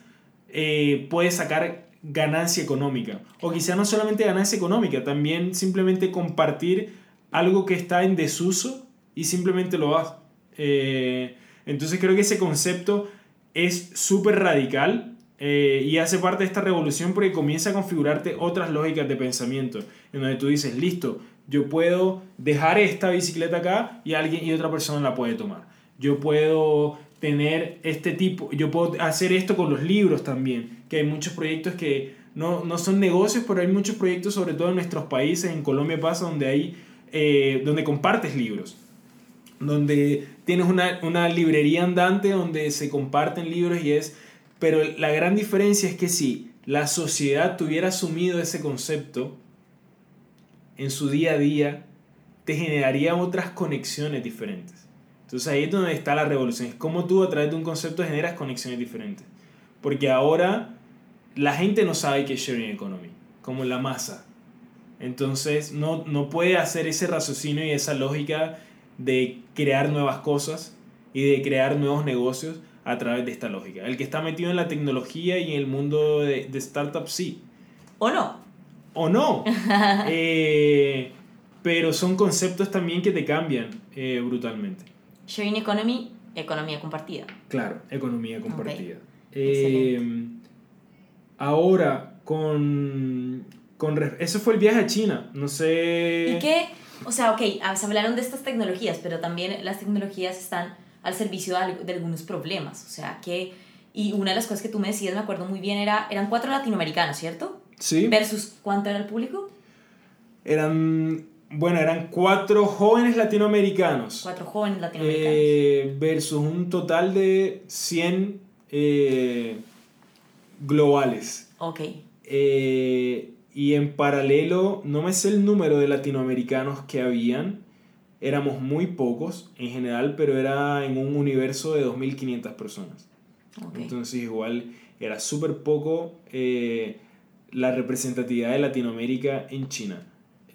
eh, puedes sacar ganancia económica. O quizá no solamente ganancia económica, también simplemente compartir algo que está en desuso y simplemente lo das. Eh, entonces creo que ese concepto es súper radical eh, y hace parte de esta revolución porque comienza a configurarte otras lógicas de pensamiento, en donde tú dices, listo, yo puedo dejar esta bicicleta acá y alguien y otra persona la puede tomar. Yo puedo tener este tipo, yo puedo hacer esto con los libros también, que hay muchos proyectos que no, no son negocios, pero hay muchos proyectos, sobre todo en nuestros países, en Colombia pasa, donde hay, eh, donde compartes libros, donde tienes una, una librería andante donde se comparten libros y es pero la gran diferencia es que si la sociedad tuviera asumido ese concepto en su día a día, te generaría otras conexiones diferentes. Entonces ahí es donde está la revolución. Es como tú a través de un concepto generas conexiones diferentes. Porque ahora la gente no sabe qué es sharing economy, como la masa. Entonces no, no puede hacer ese raciocinio y esa lógica de crear nuevas cosas y de crear nuevos negocios a través de esta lógica. El que está metido en la tecnología y en el mundo de, de startups, sí. ¿O no? ¿O no? Eh, pero son conceptos también que te cambian eh, brutalmente. Sharing economy, economía compartida. Claro, economía compartida. Eh, ahora, con, con... Eso fue el viaje a China, no sé... ¿Y qué? O sea, ok, se hablaron de estas tecnologías, pero también las tecnologías están al servicio de, algunos problemas. O sea, que... Y una de las cosas que tú me decías, me acuerdo muy bien, era, eran cuatro latinoamericanos, ¿cierto? Sí. Versus, ¿cuánto era el público? Eran, bueno, eran cuatro jóvenes latinoamericanos. Cuatro jóvenes latinoamericanos. Eh, versus un total de 100 eh, globales. Ok. Eh, y en paralelo, no me sé el número de latinoamericanos que habían, éramos muy pocos en general, pero era en un universo de 2.500 personas. Entonces igual era súper poco eh, la representatividad de Latinoamérica en China,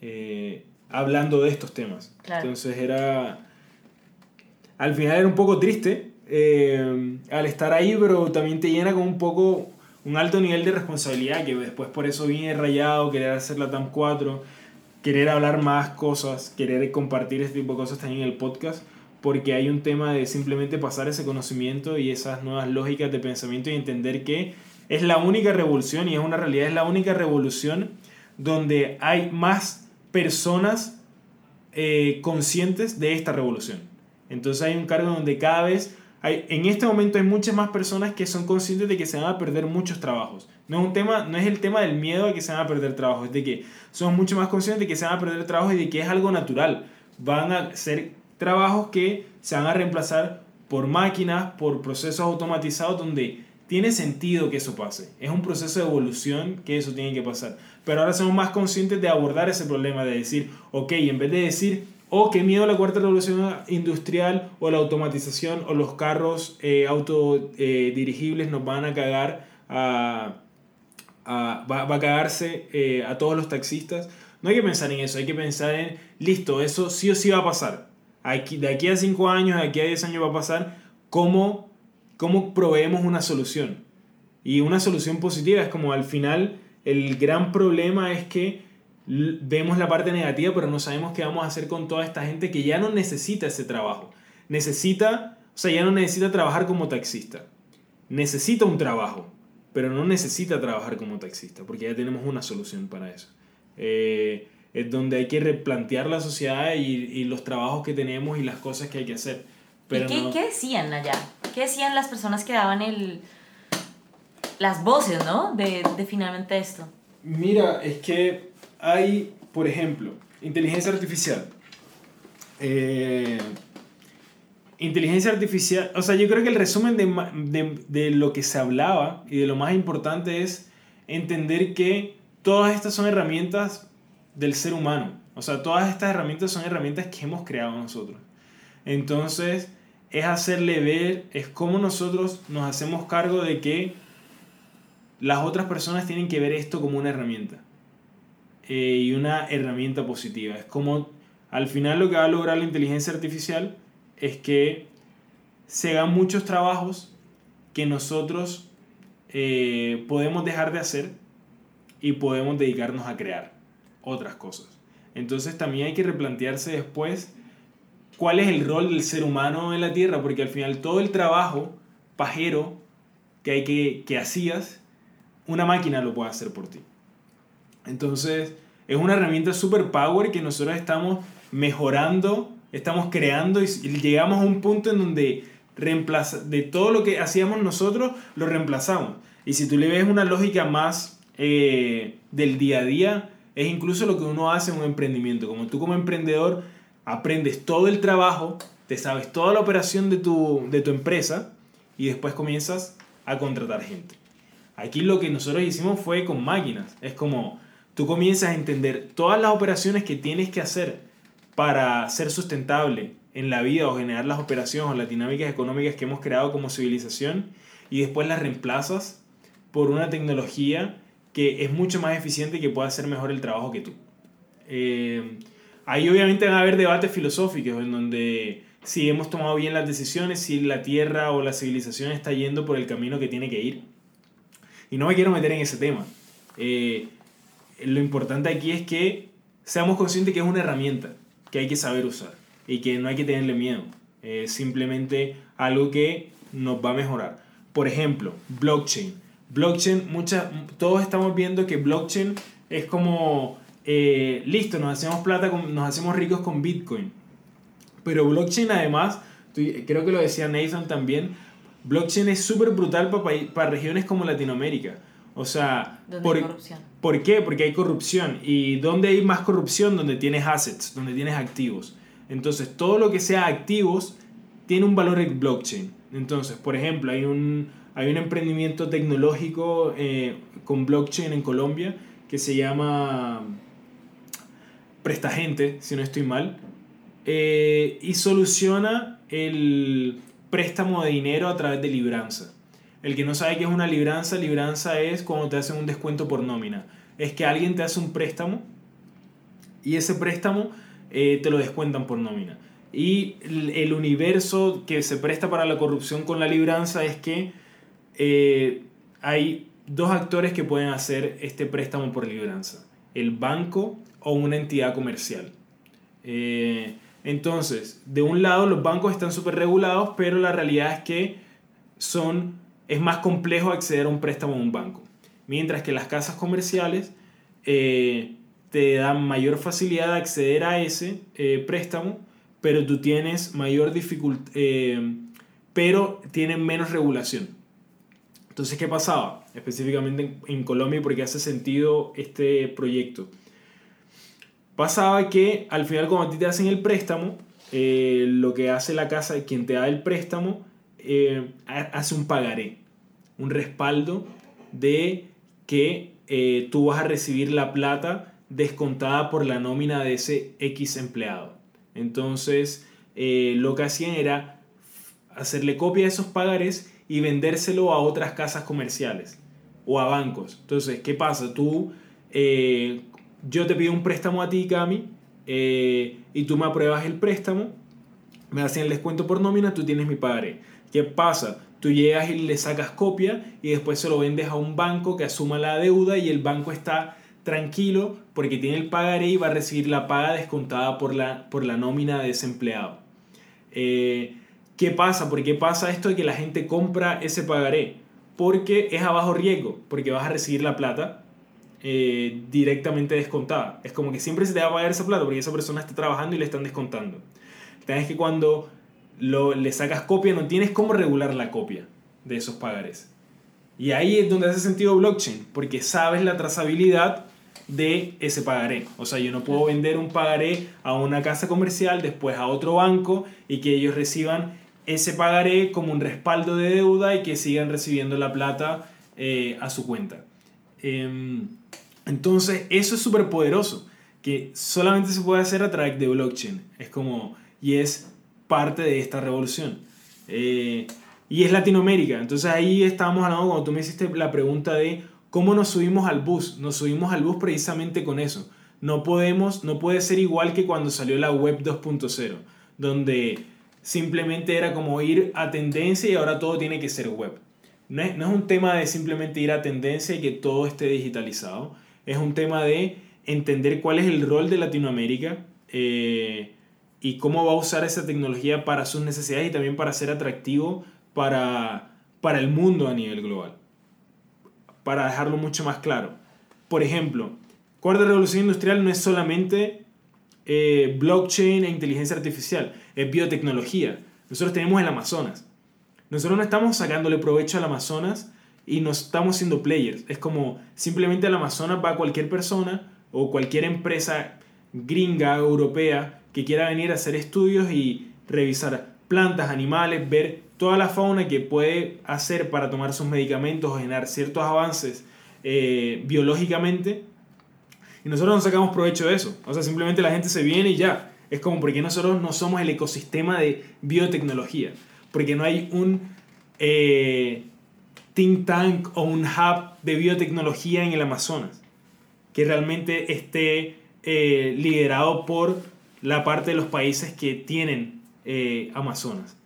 eh, hablando de estos temas. Entonces era, al final era un poco triste eh, al estar ahí, pero también te llena con un poco, un alto nivel de responsabilidad, que después por eso vine rayado, querer hacer la TAM 4 querer hablar más cosas, querer compartir este tipo de cosas también en el podcast, porque hay un tema de simplemente pasar ese conocimiento y esas nuevas lógicas de pensamiento y entender que es la única revolución y es una realidad, es la única revolución donde hay más personas eh, conscientes de esta revolución. Entonces hay un cargo donde cada vez, hay, en este momento hay muchas más personas que son conscientes de que se van a perder muchos trabajos. No es, un tema, no es el tema del miedo a que se van a perder trabajo, es de que somos mucho más conscientes de que se van a perder trabajo y de que es algo natural. Van a ser trabajos que se van a reemplazar por máquinas, por procesos automatizados donde tiene sentido que eso pase. Es un proceso de evolución que eso tiene que pasar. Pero ahora somos más conscientes de abordar ese problema, de decir, ok, en vez de decir, oh, qué miedo la cuarta revolución industrial o la automatización o los carros eh, autodirigibles nos van a cagar a va, a cagarse eh, a todos los taxistas. No hay que pensar en eso, hay que pensar en, listo, eso sí o sí va a pasar. Aquí, de aquí a 5 años, de aquí a 10 años va a pasar, ¿cómo, cómo proveemos una solución? Y una solución positiva es como al final el gran problema es que vemos la parte negativa, pero no sabemos qué vamos a hacer con toda esta gente que ya no necesita ese trabajo. Necesita, o sea, ya no necesita trabajar como taxista. Necesita un trabajo pero no necesita trabajar como taxista, porque ya tenemos una solución para eso. Eh, es donde hay que replantear la sociedad y, y, los trabajos que tenemos y las cosas que hay que hacer. Pero ¿Y qué, qué decían allá? qué decían las personas que daban el, las voces, ¿no? De, de finalmente esto. Mira, es que hay, por ejemplo, inteligencia artificial. Eh, inteligencia artificial, o sea, yo creo que el resumen de, de, de, lo que se hablaba y de lo más importante es entender que todas estas son herramientas del ser humano. O sea, todas estas herramientas son herramientas que hemos creado nosotros. Entonces, es hacerle ver, es cómo nosotros nos hacemos cargo de que las otras personas tienen que ver esto como una herramienta. Eh, y una herramienta positiva. Es como al final lo que va a lograr la inteligencia artificial es que se hagan muchos trabajos que nosotros eh, podemos dejar de hacer y podemos dedicarnos a crear otras cosas. Entonces también hay que replantearse después cuál es el rol del ser humano en la Tierra, porque al final todo el trabajo pajero que, hay que, que hacías, una máquina lo puede hacer por ti. Entonces es una herramienta super power que nosotros estamos mejorando, estamos creando y llegamos a un punto en donde reemplaza, de todo lo que hacíamos nosotros, lo reemplazamos. Y si tú le ves una lógica más eh, del día a día, es incluso lo que uno hace en un emprendimiento. Como tú como emprendedor aprendes todo el trabajo, te sabes toda la operación de tu, de tu empresa y después comienzas a contratar gente. Aquí lo que nosotros hicimos fue con máquinas. Es como tú comienzas a entender todas las operaciones que tienes que hacer para ser sustentable en la vida o generar las operaciones o las dinámicas económicas que hemos creado como civilización y después las reemplazas por una tecnología que es mucho más eficiente y que puede hacer mejor el trabajo que tú. Eh, ahí obviamente van a haber debates filosóficos en donde si hemos tomado bien las decisiones, si la Tierra o la civilización está yendo por el camino que tiene que ir. Y no me quiero meter en ese tema. Eh, lo importante aquí es que seamos conscientes que es una herramienta que hay que saber usar y que no hay que tenerle miedo. Es simplemente algo que nos va a mejorar. Por ejemplo, blockchain. Blockchain, muchas, todos estamos viendo que blockchain es como, eh, listo, nos hacemos plata, nos hacemos ricos con Bitcoin. Pero blockchain además, creo que lo decía Nathan también, blockchain es súper brutal para, para regiones como Latinoamérica. O sea, por, corrupción. ¿por qué? Porque hay corrupción. ¿Y dónde hay más corrupción? Donde tienes assets, donde tienes activos. Entonces, todo lo que sea activos tiene un valor en blockchain. Entonces, por ejemplo, hay un, hay un emprendimiento tecnológico eh, con blockchain en Colombia que se llama Prestagente, si no estoy mal, eh, y soluciona el préstamo de dinero a través de libranza. El que no sabe qué es una libranza, libranza es cuando te hacen un descuento por nómina. Es que alguien te hace un préstamo y ese préstamo eh, te lo descuentan por nómina. Y el universo que se presta para la corrupción con la libranza es que eh, hay dos actores que pueden hacer este préstamo por libranza. El banco o una entidad comercial. Eh, entonces, de un lado los bancos están súper regulados, pero la realidad es que son es más complejo acceder a un préstamo en un banco. Mientras que las casas comerciales eh, te dan mayor facilidad de acceder a ese eh, préstamo, pero tú tienes mayor dificultad, eh, pero tienen menos regulación. Entonces, ¿qué pasaba? Específicamente en, Colombia, porque hace sentido este proyecto. Pasaba que al final cuando a ti te hacen el préstamo, lo que hace la casa, quien te da el préstamo, eh, hace un pagaré, un respaldo de que eh, tú vas a recibir la plata descontada por la nómina de ese X empleado. Entonces, eh, lo que hacían era hacerle copia de esos pagares y vendérselo a otras casas comerciales o a bancos. Entonces, ¿qué pasa? Tú, yo te pido un préstamo a ti, Cami, y tú me apruebas el préstamo, me hacen el descuento por nómina, tú tienes mi pagaré. ¿Qué pasa? Tú llegas y le sacas copia y después se lo vendes a un banco que asuma la deuda y el banco está tranquilo porque tiene el pagaré y va a recibir la paga descontada por la, por la nómina de ese empleado. Eh, ¿Qué pasa? ¿Por qué pasa esto de que la gente compra ese pagaré? Porque es a bajo riesgo, porque vas a recibir la plata eh, directamente descontada. Es como que siempre se te va a pagar esa plata porque esa persona está trabajando y le están descontando. Es que cuando lo, le sacas copia, no tienes cómo regular la copia de esos pagarés. Y ahí es donde hace sentido blockchain, porque sabes la trazabilidad de ese pagaré. O sea, yo no puedo vender un pagaré a una casa comercial, después a otro banco y que ellos reciban ese pagaré como un respaldo de deuda y que sigan recibiendo la plata eh, a su cuenta. Em, entonces, eso es súper poderoso, que solamente se puede hacer a través de blockchain. Es como, y es parte de esta revolución. Eh, y es Latinoamérica. Entonces ahí estábamos hablando, cuando tú me hiciste la pregunta de cómo nos subimos al bus. Nos subimos al bus precisamente con eso. No podemos, no puede ser igual que cuando salió la web 2.0, donde simplemente era como ir a tendencia y ahora todo tiene que ser web. No es, no es un tema de simplemente ir a tendencia y que todo esté digitalizado. Es un tema de entender cuál es el rol de Latinoamérica eh, y cómo va a usar esa tecnología para sus necesidades y también para ser atractivo para, para el mundo a nivel global. Para dejarlo mucho más claro. Por ejemplo, cuarta revolución industrial no es solamente eh, blockchain e inteligencia artificial, es biotecnología. Nosotros tenemos el Amazonas. Nosotros no estamos sacándole provecho al Amazonas y no estamos siendo players. Es como simplemente al Amazonas va cualquier persona o cualquier empresa gringa, europea, que quiera venir a hacer estudios y revisar plantas, animales, ver toda la fauna que puede hacer para tomar sus medicamentos o generar ciertos avances eh, biológicamente. Y nosotros no sacamos provecho de eso. O sea, simplemente la gente se viene y ya. Es como porque nosotros no somos el ecosistema de biotecnología. Porque no hay un eh, think tank o un hub de biotecnología en el Amazonas que realmente esté eh, liderado por la parte de los países que tienen Amazonas.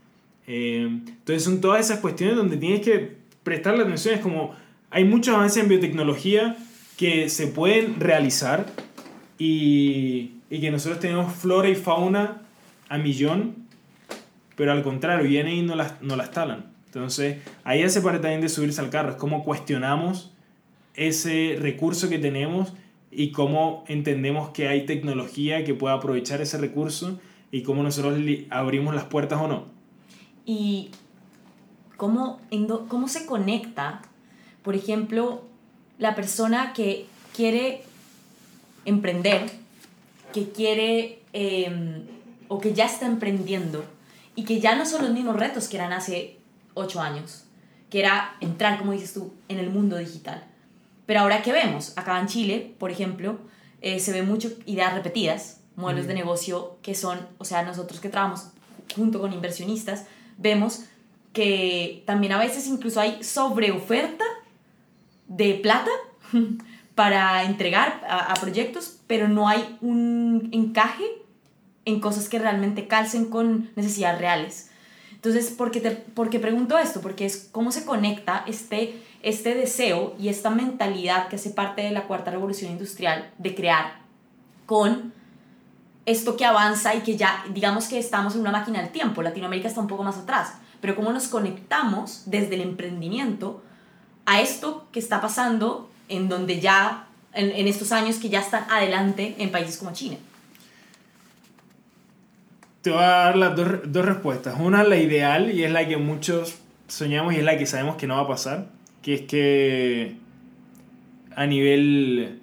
Eh, entonces son todas esas cuestiones donde tienes que prestarle atención. Es como hay muchos avances en biotecnología que se pueden realizar y, y que nosotros tenemos flora y fauna a millón, pero al contrario, vienen y no las, no las talan. Entonces ahí hace parte también de subirse al carro. Es como cuestionamos ese recurso que tenemos y cómo entendemos que hay tecnología que pueda aprovechar ese recurso y cómo nosotros abrimos las puertas o no y cómo, cómo se conecta, por ejemplo, la persona que quiere emprender, que quiere em, o que ya está emprendiendo y que ya no son los mismos retos que eran hace ocho años, que era entrar, como dices tú, en el mundo digital. Pero ahora que vemos, acá en Chile, por ejemplo, eh, se ven mucho ideas repetidas, modelos de negocio que son, o sea, nosotros que trabajamos junto con inversionistas, vemos que también a veces incluso hay sobreoferta de plata para entregar a, proyectos, pero no hay un encaje en cosas que realmente calcen con necesidades reales. Entonces, ¿por qué, te, por qué pregunto esto? Porque es cómo se conecta este, este deseo y esta mentalidad que hace parte de la cuarta revolución industrial de crear con esto que avanza y que ya, digamos que estamos en una máquina del tiempo, Latinoamérica está un poco más atrás, pero cómo nos conectamos desde el emprendimiento a esto que está pasando en donde ya, en, estos años que ya están adelante en países como China. Te voy a dar las dos, dos respuestas. Una, la ideal, y es la que muchos soñamos y es la que sabemos que no va a pasar, que es que a nivel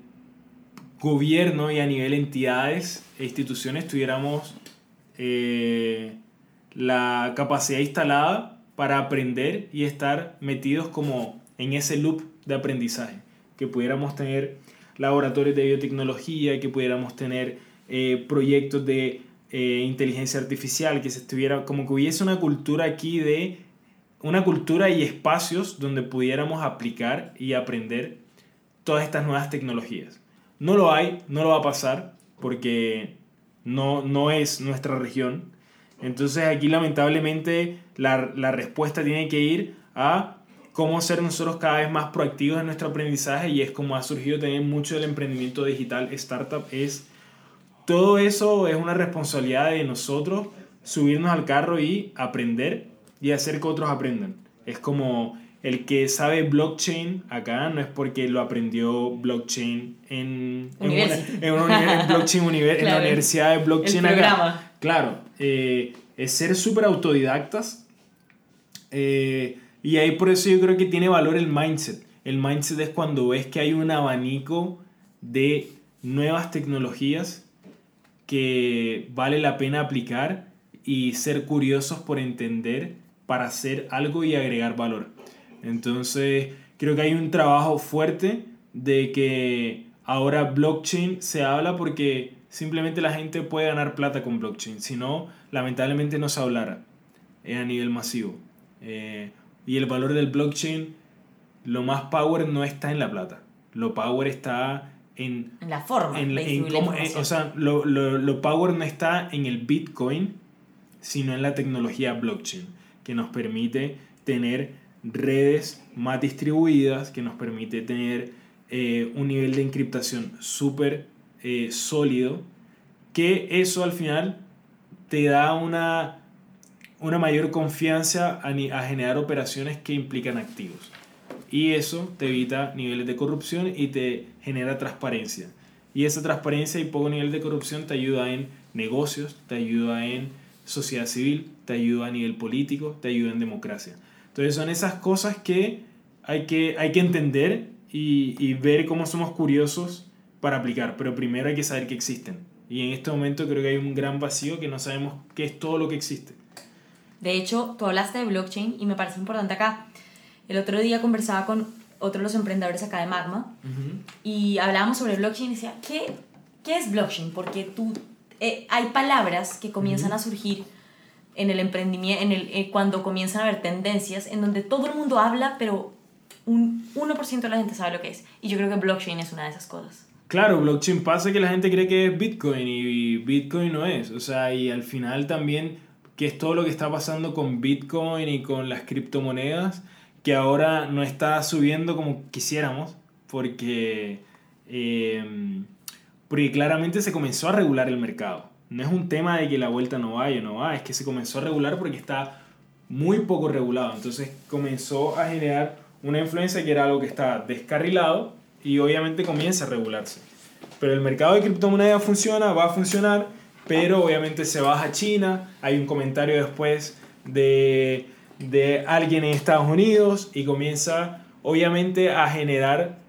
gobierno y a nivel entidades e instituciones tuviéramos eh, la capacidad instalada para aprender y estar metidos como en ese loop de aprendizaje, que pudiéramos tener laboratorios de biotecnología, que pudiéramos tener eh, proyectos de eh, inteligencia artificial, que se estuviera, como que hubiese una cultura aquí de, una cultura y espacios donde pudiéramos aplicar y aprender todas estas nuevas tecnologías. No lo hay, no lo va a pasar, porque no, no es nuestra región. Entonces aquí lamentablemente la, la respuesta tiene que ir a cómo ser nosotros cada vez más proactivos en nuestro aprendizaje y es como ha surgido también mucho del emprendimiento digital startup es todo eso es una responsabilidad de nosotros subirnos al carro y aprender y hacer que otros aprendan es como el que sabe blockchain acá no es porque lo aprendió blockchain en, en, una, en, blockchain en la universidad de blockchain acá. Claro, eh, es ser súper autodidactas. Eh, y ahí por eso yo creo que tiene valor el mindset. El mindset es cuando ves que hay un abanico de nuevas tecnologías que vale la pena aplicar y ser curiosos por entender para hacer algo y agregar valor. Entonces, creo que hay un trabajo fuerte de que ahora blockchain se habla porque simplemente la gente puede ganar plata con blockchain, si no, lamentablemente no se hablara eh, a nivel masivo. Eh, y el valor del blockchain, lo más power no está en la plata, lo power está en, en la forma. En, cómo, eh, o sea, lo, lo, lo power no está en el Bitcoin, sino en la tecnología blockchain, que nos permite tener redes más distribuidas, que nos permite tener eh, un nivel de encriptación súper eh, sólido, que eso al final te da una, una mayor confianza a, a generar operaciones que implican activos. Y eso te evita niveles de corrupción y te genera transparencia. Y esa transparencia y poco nivel de corrupción te ayuda en negocios, te ayuda en sociedad civil, te ayuda a nivel político, te ayuda en democracia. Entonces son esas cosas que hay que, hay que entender y, y ver cómo somos curiosos para aplicar, pero primero hay que saber que existen. Y en este momento creo que hay un gran vacío que no sabemos qué es todo lo que existe. De hecho, tú hablaste de blockchain y me parece importante acá. El otro día conversaba con otro de los emprendedores acá de Magma y hablábamos sobre blockchain y decía, ¿qué, qué es blockchain? Porque tú, eh, hay palabras que comienzan a surgir en el emprendimiento, en el, eh, cuando comienzan a haber tendencias en donde todo el mundo habla, pero un 1% de la gente sabe lo que es. Y yo creo que blockchain es una de esas cosas. Claro, blockchain pasa que la gente cree que es Bitcoin y Bitcoin no es. O sea, y al final también, que es todo lo que está pasando con Bitcoin y con las criptomonedas, que ahora no está subiendo como quisiéramos, porque, eh, porque claramente se comenzó a regular el mercado. No es un tema de que la vuelta no vaya o no va, es que se comenzó a regular porque está muy poco regulado. Entonces comenzó a generar una influencia que era algo que está descarrilado y obviamente comienza a regularse. Pero el mercado de criptomonedas funciona, va a funcionar, pero obviamente se baja a China, hay un comentario después de, de alguien en Estados Unidos y comienza obviamente a generar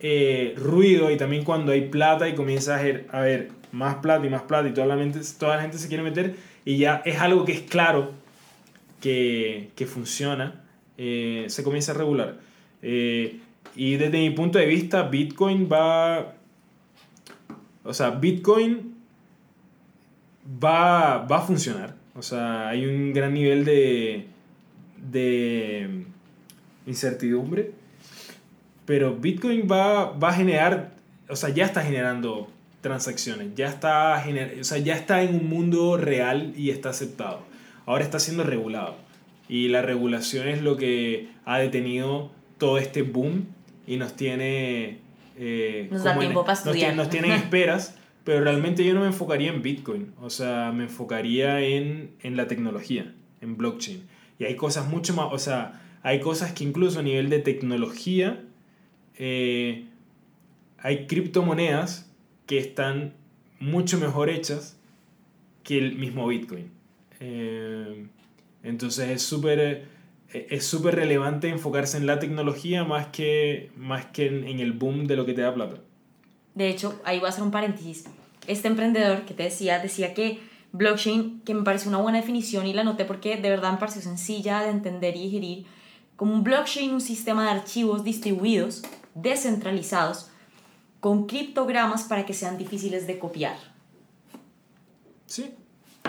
eh, ruido y también cuando hay plata y comienza a ver, a ver más plata y más plata y toda la, mente, toda la gente se quiere meter y ya es algo que es claro que, que funciona, eh, se comienza a regular. Eh, y desde mi punto de vista, Bitcoin va. O sea, Bitcoin va, va a funcionar. O sea, hay un gran nivel de, de incertidumbre. Pero Bitcoin va, va a generar. O sea, ya está generando transacciones. Ya está, gener, o sea, ya está en un mundo real y está aceptado. Ahora está siendo regulado. Y la regulación es lo que ha detenido todo este boom y nos tiene... Eh, nos da tiempo para estudiar. Nos, tienen esperas, pero realmente yo no me enfocaría en Bitcoin, o sea, me enfocaría en, en la tecnología, en blockchain. Y hay cosas mucho más, o sea, hay cosas que incluso a nivel de tecnología, eh, hay criptomonedas que están mucho mejor hechas que el mismo Bitcoin. Eh, entonces es súper es súper relevante enfocarse en la tecnología más que, más que en, el boom de lo que te da plata. De hecho, ahí voy a hacer un paréntesis. Este emprendedor que te decía, decía que blockchain, que me parece una buena definición y la noté porque de verdad me pareció sencilla de entender y digerir, como un blockchain, un sistema de archivos distribuidos, descentralizados, con criptogramas para que sean difíciles de copiar. Sí.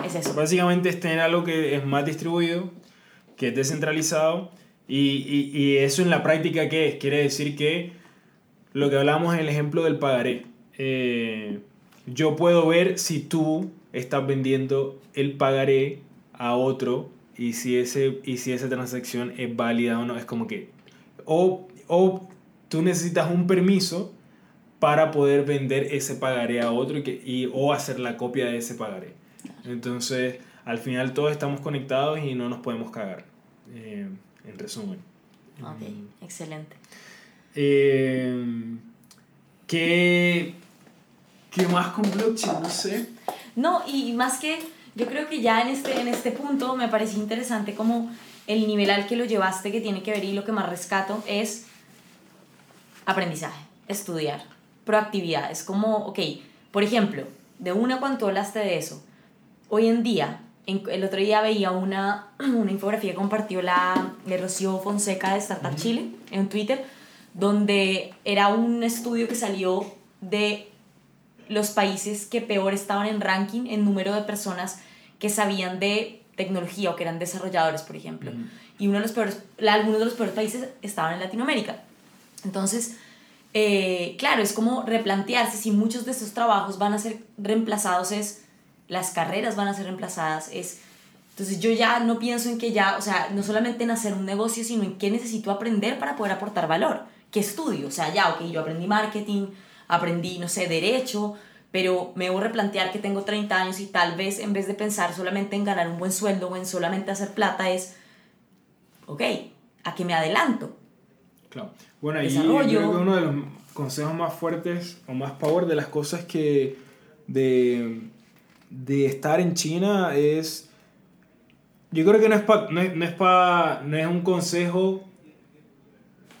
Es eso. Básicamente es tener algo que es más distribuido, que es descentralizado. Y, y, y, eso en la práctica, ¿qué es? Quiere decir que lo que hablamos en el ejemplo del pagaré. Eh, yo puedo ver si tú estás vendiendo el pagaré a otro y si, ese, y si esa transacción es válida o no. Es como que... O, o tú necesitas un permiso para poder vender ese pagaré a otro y, que, y o hacer la copia de ese pagaré. Entonces al final todos estamos conectados y no nos podemos cagar, eh, en resumen. Ok, excelente. Eh, ¿qué, ¿Qué más con blockchain? No sé. No, y más que Yo creo que ya en este, en este punto me parece interesante como el nivel al que lo llevaste que tiene que ver y lo que más rescato es aprendizaje, estudiar, proactividad. Es como, ok, por ejemplo, de una cuando hablaste de eso, hoy en día, el otro día veía una, una infografía que compartió la de Rocío Fonseca de Startup Chile en Twitter, donde era un estudio que salió de los países que peor estaban en ranking en número de personas que sabían de tecnología o que eran desarrolladores, por ejemplo. Y uno de los peores, algunos de los peores países estaban en Latinoamérica. Entonces, eh, claro, es como replantearse si muchos de estos trabajos van a ser reemplazados, es las carreras van a ser reemplazadas, es... Entonces yo ya no pienso en que ya, o sea, no solamente en hacer un negocio, sino en qué necesito aprender para poder aportar valor, qué estudio, o sea, ya, ok, yo aprendí marketing, aprendí, no sé, derecho, pero me debo replantear que tengo 30 años y tal vez en vez de pensar solamente en ganar un buen sueldo o en solamente hacer plata es, ok, ¿a qué me adelanto? Claro. Bueno, ahí yo creo que uno de los consejos más fuertes o más power de las cosas que de, de estar en China es yo creo que no es, no, es, no, es no es un consejo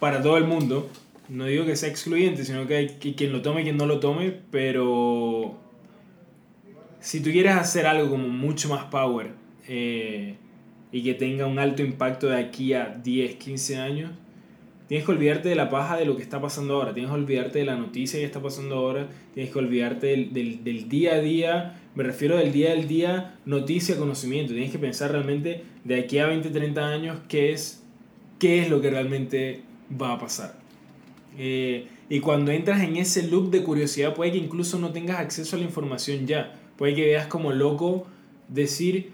para todo el mundo, no digo que sea excluyente, sino que hay que quien lo tome y quien no lo tome, pero si tú quieres hacer algo como mucho más power eh, y que tenga un alto impacto de aquí a 10, 15 años, tienes que olvidarte de la paja de lo que está pasando ahora, tienes que olvidarte de la noticia que está pasando ahora, tienes que olvidarte del, del, del día a día, me refiero del día al día, noticia, conocimiento, tienes que pensar realmente de aquí a 20, 30 años qué es, qué es lo que realmente va a pasar. Eh, y cuando entras en ese loop de curiosidad, puede que incluso no tengas acceso a la información ya. Puede que veas como loco decir,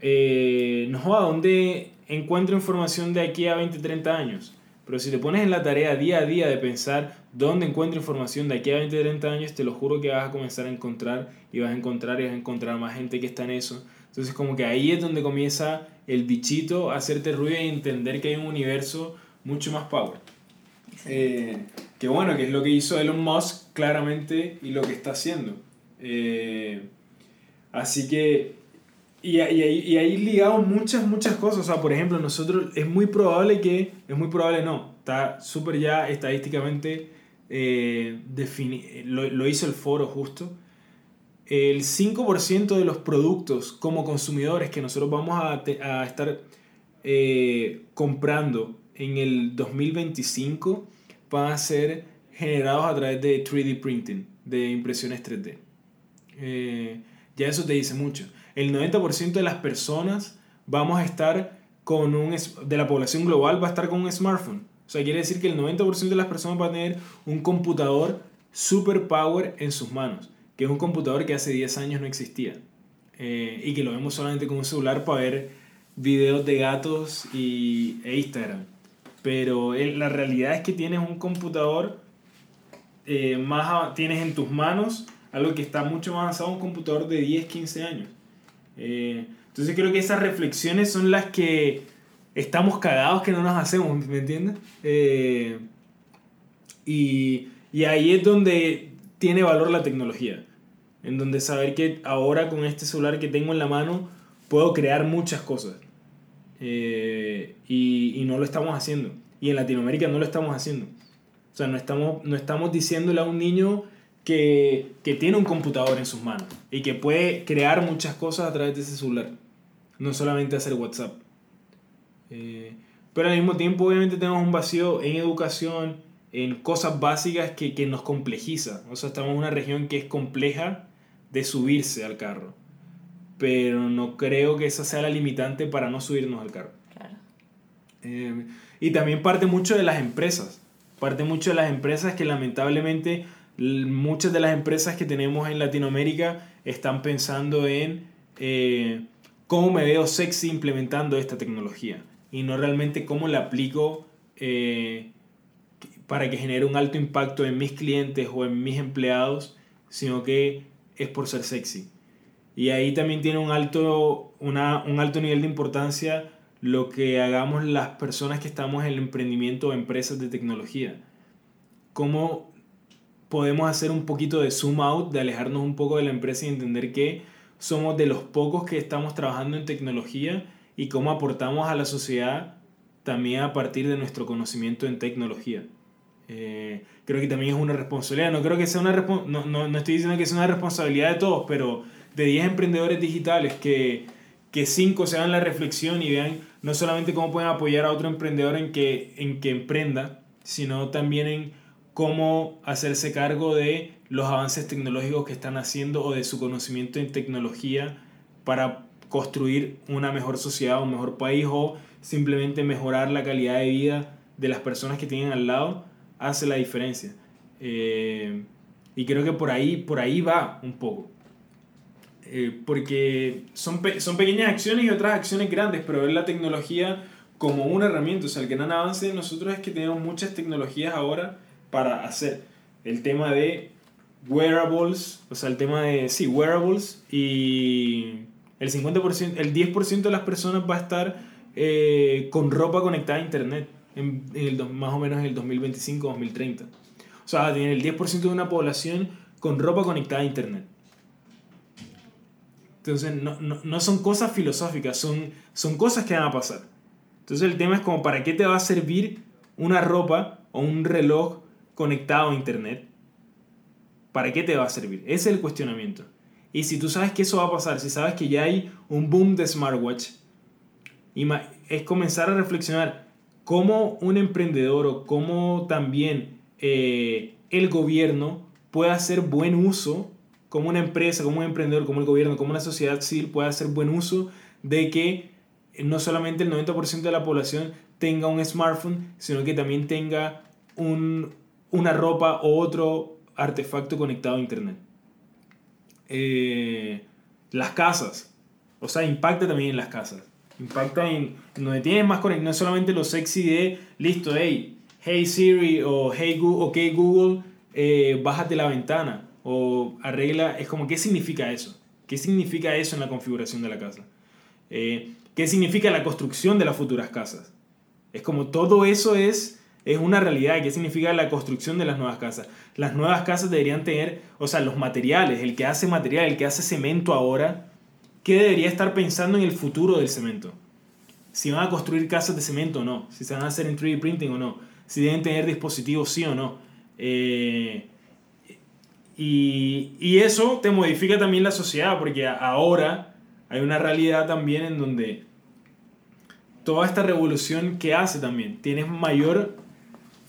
eh, no, ¿a dónde encuentro información de aquí a 20, 30 años? Pero si te pones en la tarea día a día de pensar dónde encuentro información de aquí a 20, 30 años, te lo juro que vas a comenzar a encontrar y vas a encontrar y vas a encontrar más gente que está en eso. Entonces como que ahí es donde comienza el bichito a hacerte ruido y entender que hay un universo mucho más power. Eh, que bueno, que es lo que hizo Elon Musk claramente y lo que está haciendo. Eh, así que, y, y, y, ahí ligado muchas, muchas cosas. O sea, por ejemplo, nosotros es muy probable que, es muy probable no, está súper ya estadísticamente eh, lo, lo, hizo el foro justo. El 5% de los productos como consumidores que nosotros vamos a, a estar eh, comprando en el 2025 van a ser generados a través de 3D printing, de impresiones 3D. Eh, ya eso te dice mucho. El 90% de las personas vamos a estar con un, de la población global va a estar con un smartphone. O sea, quiere decir que el 90% de las personas van a tener un computador super power en sus manos, que es un computador que hace 10 años no existía. Eh, y que lo vemos solamente con un celular para ver videos de gatos y, e Instagram pero la realidad es que tienes un computador eh, más tienes en tus manos algo que está mucho más avanzado, un computador de 10, 15 años. Eh, entonces creo que esas reflexiones son las que estamos cagados que no nos hacemos, ¿me entiendes? Eh, y, y ahí es donde tiene valor la tecnología, en donde saber que ahora con este celular que tengo en la mano puedo crear muchas cosas. Eh, y, y, no lo estamos haciendo. Y en Latinoamérica no lo estamos haciendo. O sea, no estamos, no estamos diciéndole a un niño que, que, tiene un computador en sus manos y que puede crear muchas cosas a través de ese celular. No solamente hacer WhatsApp. Eh, pero al mismo tiempo, obviamente, tenemos un vacío en educación, en cosas básicas que, que nos complejiza. O sea, estamos en una región que es compleja de subirse al carro pero no creo que esa sea la limitante para no subirnos al carro. Claro. Eh, y también parte mucho de las empresas, parte mucho de las empresas que lamentablemente muchas de las empresas que tenemos en Latinoamérica están pensando en eh, cómo me veo sexy implementando esta tecnología y no realmente cómo la aplico eh, para que genere un alto impacto en mis clientes o en mis empleados, sino que es por ser sexy. Y ahí también tiene un alto, una, un alto nivel de importancia lo que hagamos las personas que estamos en el emprendimiento o empresas de tecnología. Cómo podemos hacer un poquito de zoom out, de alejarnos un poco de la empresa y entender que somos de los pocos que estamos trabajando en tecnología y cómo aportamos a la sociedad también a partir de nuestro conocimiento en tecnología. Eh, creo que también es una responsabilidad. No creo que sea una no, no, no, estoy diciendo que sea una responsabilidad de todos, pero de 10 emprendedores digitales que, que 5 se hagan la reflexión y vean no solamente cómo pueden apoyar a otro emprendedor en que, en que emprenda, sino también en cómo hacerse cargo de los avances tecnológicos que están haciendo o de su conocimiento en tecnología para construir una mejor sociedad, un mejor país o simplemente mejorar la calidad de vida de las personas que tienen al lado, hace la diferencia. Eh, y creo que por ahí, por ahí va un poco. Eh, porque son, son pequeñas acciones y otras acciones grandes, pero ver la tecnología como una herramienta. O sea, el gran avance de nosotros es que tenemos muchas tecnologías ahora para hacer el tema de wearables, o sea, el tema de, sí, wearables y el 50%, el 10% de las personas va a estar eh, con ropa conectada a internet en, el, más o menos en el 2025-2030. O sea, tiene el 10% de una población con ropa conectada a internet. Entonces, no, no, no, son cosas filosóficas, son, son cosas que van a pasar. Entonces, el tema es como, ¿para qué te va a servir una ropa o un reloj conectado a Internet? ¿Para qué te va a servir? Ese es el cuestionamiento. Y si tú sabes que eso va a pasar, si sabes que ya hay un boom de smartwatch, es comenzar a reflexionar cómo un emprendedor o cómo también eh, el gobierno puede hacer buen uso como una empresa, como un emprendedor, como el gobierno, como una sociedad civil puede hacer buen uso de que no solamente el 90% de la población tenga un smartphone, sino que también tenga un, una ropa o otro artefacto conectado a Internet. Eh, las casas, o sea, impacta también en las casas. Impacta en, donde tienes más conectado, no solamente lo sexy de, listo, hey, hey Siri o hey Google, ok Google, eh, bájate la ventana o arregla, es como, ¿qué significa eso? ¿Qué significa eso en la configuración de la casa? Eh, ¿Qué significa la construcción de las futuras casas? Es como todo eso es, es una realidad. ¿Qué significa la construcción de las nuevas casas? Las nuevas casas deberían tener, o sea, los materiales, el que hace material, el que hace cemento ahora, ¿qué debería estar pensando en el futuro del cemento? Si van a construir casas de cemento o no, si se van a hacer en 3D printing o no, si deben tener dispositivos sí o no. Eh, y, y, eso te modifica también la sociedad, porque ahora hay una realidad también en donde toda esta revolución que hace también, tienes mayor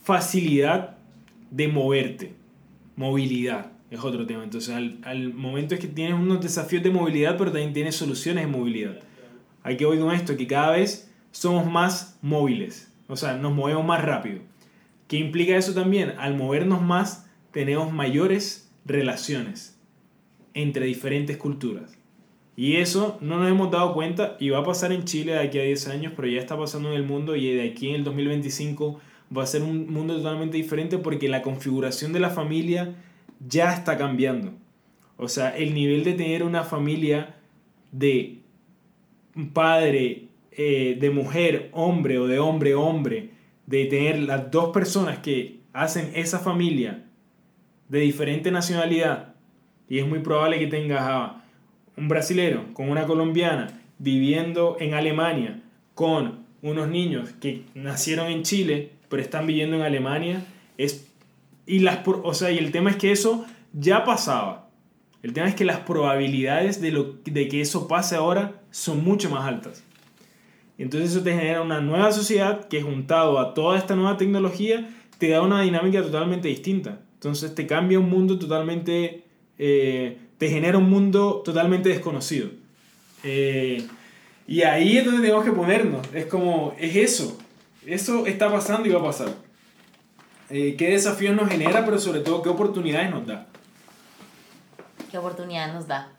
facilidad de moverte, movilidad es otro tema. Entonces, al, al, momento es que tienes unos desafíos de movilidad, pero también tienes soluciones de movilidad. Hay que oír con esto, que cada vez somos más móviles, o sea, nos movemos más rápido. ¿Qué implica eso también? Al movernos más, tenemos mayores relaciones entre diferentes culturas. Y eso no nos hemos dado cuenta y va a pasar en Chile de aquí a 10 años, pero ya está pasando en el mundo y de aquí en el 2025 va a ser un mundo totalmente diferente porque la configuración de la familia ya está cambiando. O sea, el nivel de tener una familia de padre, eh, de mujer, hombre o de hombre, hombre, de tener las dos personas que hacen esa familia de diferente nacionalidad y es muy probable que tengas a un brasilero con una colombiana viviendo en Alemania con unos niños que nacieron en Chile pero están viviendo en Alemania es y las o sea, y el tema es que eso ya pasaba el tema es que las probabilidades de, lo, de que eso pase ahora son mucho más altas entonces eso te genera una nueva sociedad que juntado a toda esta nueva tecnología te da una dinámica totalmente distinta entonces te cambia un mundo totalmente, eh, te genera un mundo totalmente desconocido. Eh, y ahí es donde tenemos que ponernos. Es como, es eso. Eso está pasando y va a pasar. Eh, ¿Qué desafíos nos genera, pero sobre todo qué oportunidades nos da? ¿Qué oportunidades nos da?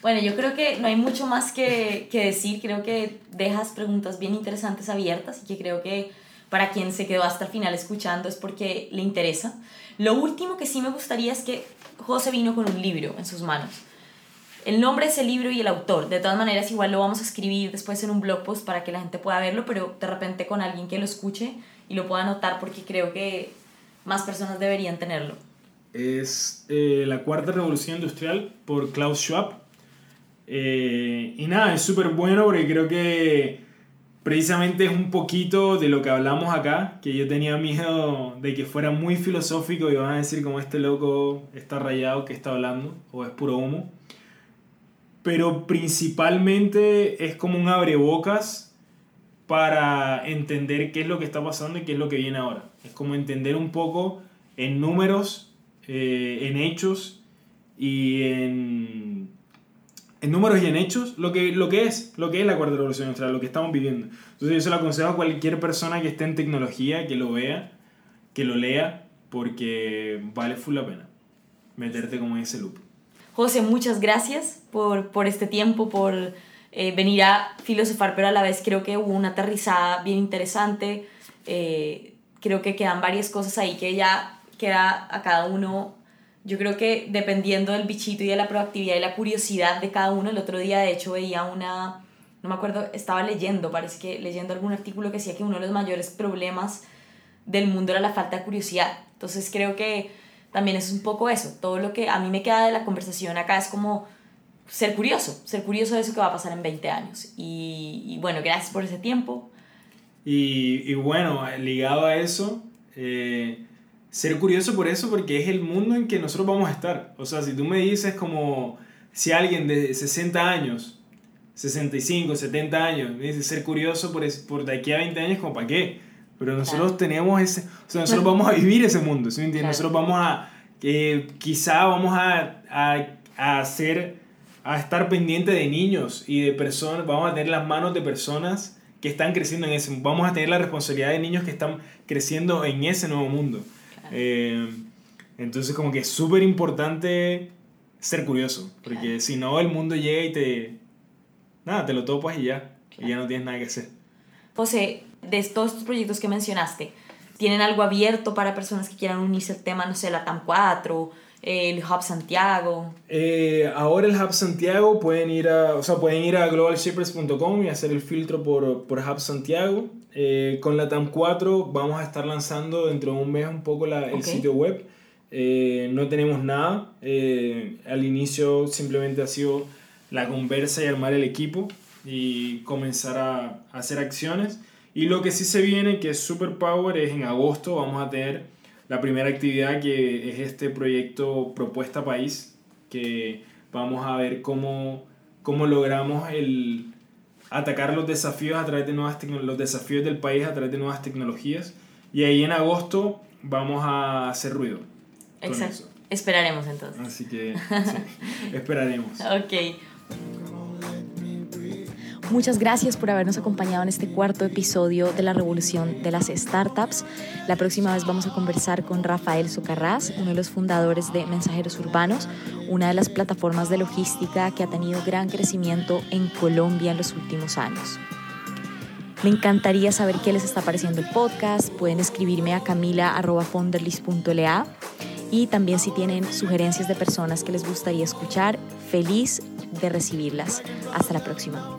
Bueno, yo creo que no hay mucho más que, que decir. Creo que dejas preguntas bien interesantes abiertas y que creo que para quien se quedó hasta el final escuchando es porque le interesa. Lo último que sí me gustaría es que José vino con un libro en sus manos. El nombre es el libro y el autor. De todas maneras, igual lo vamos a escribir después en un blog post para que la gente pueda verlo, pero de repente con alguien que lo escuche y lo pueda anotar porque creo que más personas deberían tenerlo. Es eh, La Cuarta Revolución Industrial por Klaus Schwab. Eh, y nada, es súper bueno porque creo que precisamente es un poquito de lo que hablamos acá, que yo tenía miedo de que fuera muy filosófico y van a decir como este loco está rayado que está hablando o es puro humo. Pero principalmente es como un abrebocas para entender qué es lo que está pasando y qué es lo que viene ahora. Es como entender un poco en números, eh, en hechos y en, en números y en hechos lo que, lo que es, lo que es la cuarta revolución industrial, lo que estamos viviendo. Entonces yo se lo aconsejo a cualquier persona que esté en tecnología, que lo vea, que lo lea, porque vale full la pena meterte como en ese loop. José, muchas gracias por, por este tiempo, por eh, venir a filosofar, pero a la vez creo que hubo una aterrizada bien interesante. Eh, creo que quedan varias cosas ahí que ya queda a cada uno yo creo que dependiendo del bichito y de la proactividad y la curiosidad de cada uno, el otro día de hecho veía una, no me acuerdo, estaba leyendo, parece que leyendo algún artículo que decía que uno de los mayores problemas del mundo era la falta de curiosidad. Entonces creo que también es un poco eso. Todo lo que a mí me queda de la conversación acá es como ser curioso, ser curioso de eso que va a pasar en 20 años. Y, bueno, gracias por ese tiempo. Y, y bueno, ligado a eso, eh, ser curioso por eso, porque es el mundo en que nosotros vamos a estar. O sea, si tú me dices como si alguien de 60 años, 65, 70 años, me dice ser curioso por, por de aquí a 20 años, como para qué. Pero nosotros tenemos ese, o sea, nosotros vamos a vivir ese mundo, ¿sí me entiendes? Nosotros vamos a, eh, quizá vamos a, a, a hacer, a estar pendiente de niños y de personas, vamos a tener las manos de personas que están creciendo en ese, vamos a tener la responsabilidad de niños que están creciendo en ese nuevo mundo. Eh, entonces como que es súper importante ser curioso, porque si no el mundo llega y te... Nada, te lo topas y ya, y ya no tienes nada que hacer. José, de todos estos proyectos que mencionaste, ¿tienen algo abierto para personas que quieran unirse al tema, no sé, la TAM 4, el Hub Santiago? Eh, ahora el Hub Santiago pueden ir a, o sea, pueden ir a globalshippers.com y hacer el filtro por, por Hub Santiago. Eh, con la TAM 4 vamos a estar lanzando dentro de un mes un poco la, el sitio web. Eh, no tenemos nada. al inicio simplemente ha sido la conversa y armar el equipo y comenzar a, a hacer acciones. Y lo que sí se viene, que es super power, es en agosto vamos a tener la primera actividad que es este proyecto Propuesta País, que vamos a ver cómo, cómo logramos el atacar los desafíos a través de nuevas los desafíos del país a través de nuevas tecnologías y ahí en agosto vamos a hacer ruido. Exacto. Esperaremos entonces. Así que sí, esperaremos. ok. Muchas gracias por habernos acompañado en este cuarto episodio de la revolución de las startups. La próxima vez vamos a conversar con Rafael Socarrás, uno de los fundadores de Mensajeros Urbanos, una de las plataformas de logística que ha tenido gran crecimiento en Colombia en los últimos años. Me encantaría saber qué les está pareciendo el podcast. Pueden escribirme a camila.fonderlis.la y también si tienen sugerencias de personas que les gustaría escuchar, feliz de recibirlas. Hasta la próxima.